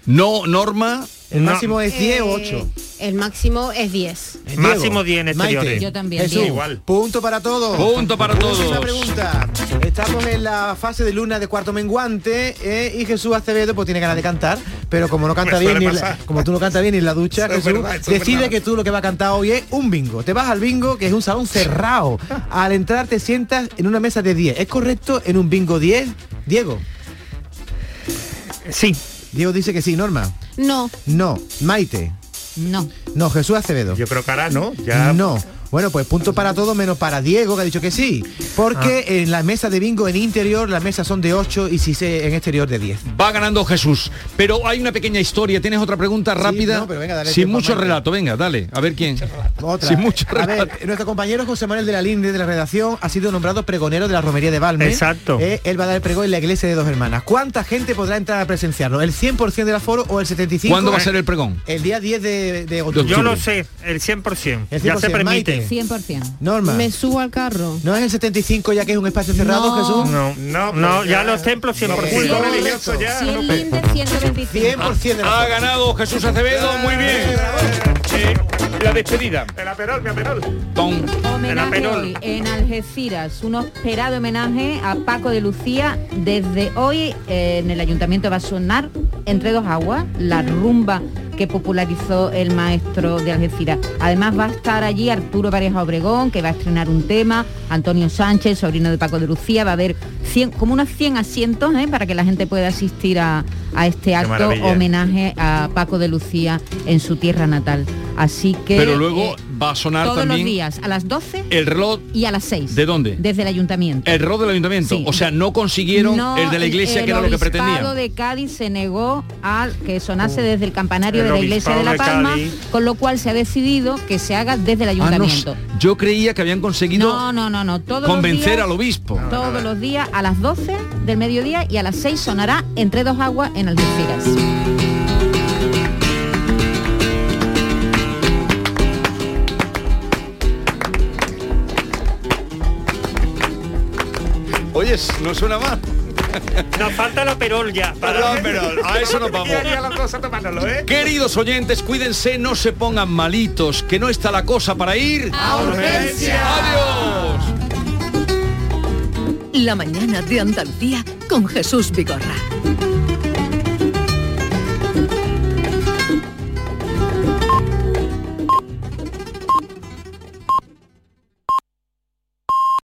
Speaker 2: No, Norma.
Speaker 7: El
Speaker 5: No.
Speaker 7: máximo es 10 o
Speaker 4: Eh,
Speaker 7: 8.
Speaker 4: El máximo es 10.
Speaker 5: Máximo 10 en exteriores.
Speaker 7: Maite,
Speaker 6: Yo también,
Speaker 7: Jesús.
Speaker 1: Igual.
Speaker 7: Punto para todos.
Speaker 2: Punto para todos.
Speaker 7: Última pregunta. Estamos en la fase de luna de cuarto menguante eh, y Jesús Acevedo pues tiene ganas de cantar, pero como no canta bien, ni la- como tú no cantas bien ni en la ducha,
Speaker 1: es
Speaker 7: Jesús,
Speaker 1: verdad, eso es
Speaker 7: decide
Speaker 1: verdad.
Speaker 7: que tú lo que va a cantar hoy es un bingo. Te vas al bingo, que es un salón cerrado. Al entrar te sientas en una mesa de 10. ¿Es correcto en un bingo 10? Diego.
Speaker 5: Sí.
Speaker 7: Diego dice que sí, Norma.
Speaker 4: No.
Speaker 7: No. Maite.
Speaker 6: No.
Speaker 7: No, Jesús Acevedo.
Speaker 1: Yo creo que ahora no. Ya
Speaker 7: No. Bueno, pues punto para todo menos para Diego, que ha dicho que sí. Porque
Speaker 2: Ah.
Speaker 7: en la mesa de bingo en interior las mesas son de 8 y si se en exterior de 10.
Speaker 2: Va ganando Jesús. Pero hay una pequeña historia. ¿Tienes otra pregunta rápida?
Speaker 7: no, pero venga, dale
Speaker 2: Sin mucho relato. Venga, dale. A ver quién.
Speaker 7: Otra.
Speaker 2: Sin mucho
Speaker 7: a
Speaker 2: relato.
Speaker 7: ver, nuestro compañero José Manuel de la Linde de la redacción ha sido nombrado pregonero de la romería de Valme.
Speaker 5: Exacto.
Speaker 7: Eh, él va a dar el pregón en la iglesia de dos hermanas. ¿Cuánta gente podrá entrar a presenciarlo? ¿El 100% del aforo o el 75%?
Speaker 2: ¿Cuándo va a ser el pregón?
Speaker 7: El día 10 de, de octubre.
Speaker 5: Yo lo sé, el 100%.
Speaker 7: El
Speaker 5: Ya se
Speaker 7: 100%,
Speaker 5: permite.
Speaker 7: Maite.
Speaker 6: 100%.
Speaker 7: Norma.
Speaker 4: Me subo al carro.
Speaker 7: ¿No es el 75 ya que es un espacio cerrado,
Speaker 4: No.
Speaker 7: Jesús?
Speaker 5: No,
Speaker 1: No,
Speaker 5: no, ya
Speaker 1: ya-
Speaker 5: los templos 100%.
Speaker 1: Culto religioso ya.
Speaker 6: 100 lindes, 125.
Speaker 7: 100% del
Speaker 2: Ha
Speaker 7: aforo.
Speaker 2: ganado Jesús Acevedo. Muy bien. Eh, la despedida.
Speaker 1: El aperol, mi aperol.
Speaker 2: Tom.
Speaker 6: Homenaje
Speaker 5: Aperol.
Speaker 6: hoy en Algeciras, un esperado homenaje a Paco de Lucía. Desde hoy eh, en el ayuntamiento va a sonar Entre dos aguas, la rumba que popularizó el maestro de Algeciras. Además va a estar allí Arturo Pareja Obregón, que va a estrenar un tema, Antonio Sánchez, sobrino de Paco de Lucía, va a haber 100, como unos 100 asientos ¿eh? para que la gente pueda asistir a, a este acto
Speaker 1: maravilla.
Speaker 6: homenaje a Paco de Lucía en su tierra natal. Así que
Speaker 2: Pero luego
Speaker 6: eh,
Speaker 2: va a sonar
Speaker 6: todos
Speaker 2: también
Speaker 6: los días a las 12
Speaker 2: el reloj
Speaker 6: y a las 6.
Speaker 2: ¿De dónde?
Speaker 6: Desde el ayuntamiento.
Speaker 2: El reloj del ayuntamiento.
Speaker 6: Sí.
Speaker 2: O sea, no consiguieron
Speaker 6: No,
Speaker 2: el de la iglesia,
Speaker 6: el
Speaker 2: que era lo que
Speaker 6: obispado
Speaker 2: pretendían.
Speaker 6: de Cádiz se negó a que sonase desde el campanario
Speaker 5: El
Speaker 6: de la iglesia de La
Speaker 5: de
Speaker 6: Palma, con lo cual se ha decidido que se haga desde el
Speaker 2: Ah, no,
Speaker 6: ayuntamiento.
Speaker 2: yo creía que habían conseguido
Speaker 6: No, no, no, no. Todos
Speaker 2: convencer
Speaker 6: días,
Speaker 2: al obispo.
Speaker 6: Todos los días a las 12 del mediodía y a las 6 sonará Entre dos aguas en Algeciras.
Speaker 2: Oye, no suena mal.
Speaker 5: Nos falta la perol ya.
Speaker 2: Perdón, pero a eso nos vamos.
Speaker 1: ¿eh?
Speaker 2: Queridos oyentes, cuídense, no se pongan malitos, que no está la cosa para ir.
Speaker 6: ¡A urgencia!
Speaker 2: ¡Adiós!
Speaker 29: La mañana de Andalucía con Jesús Vigorra.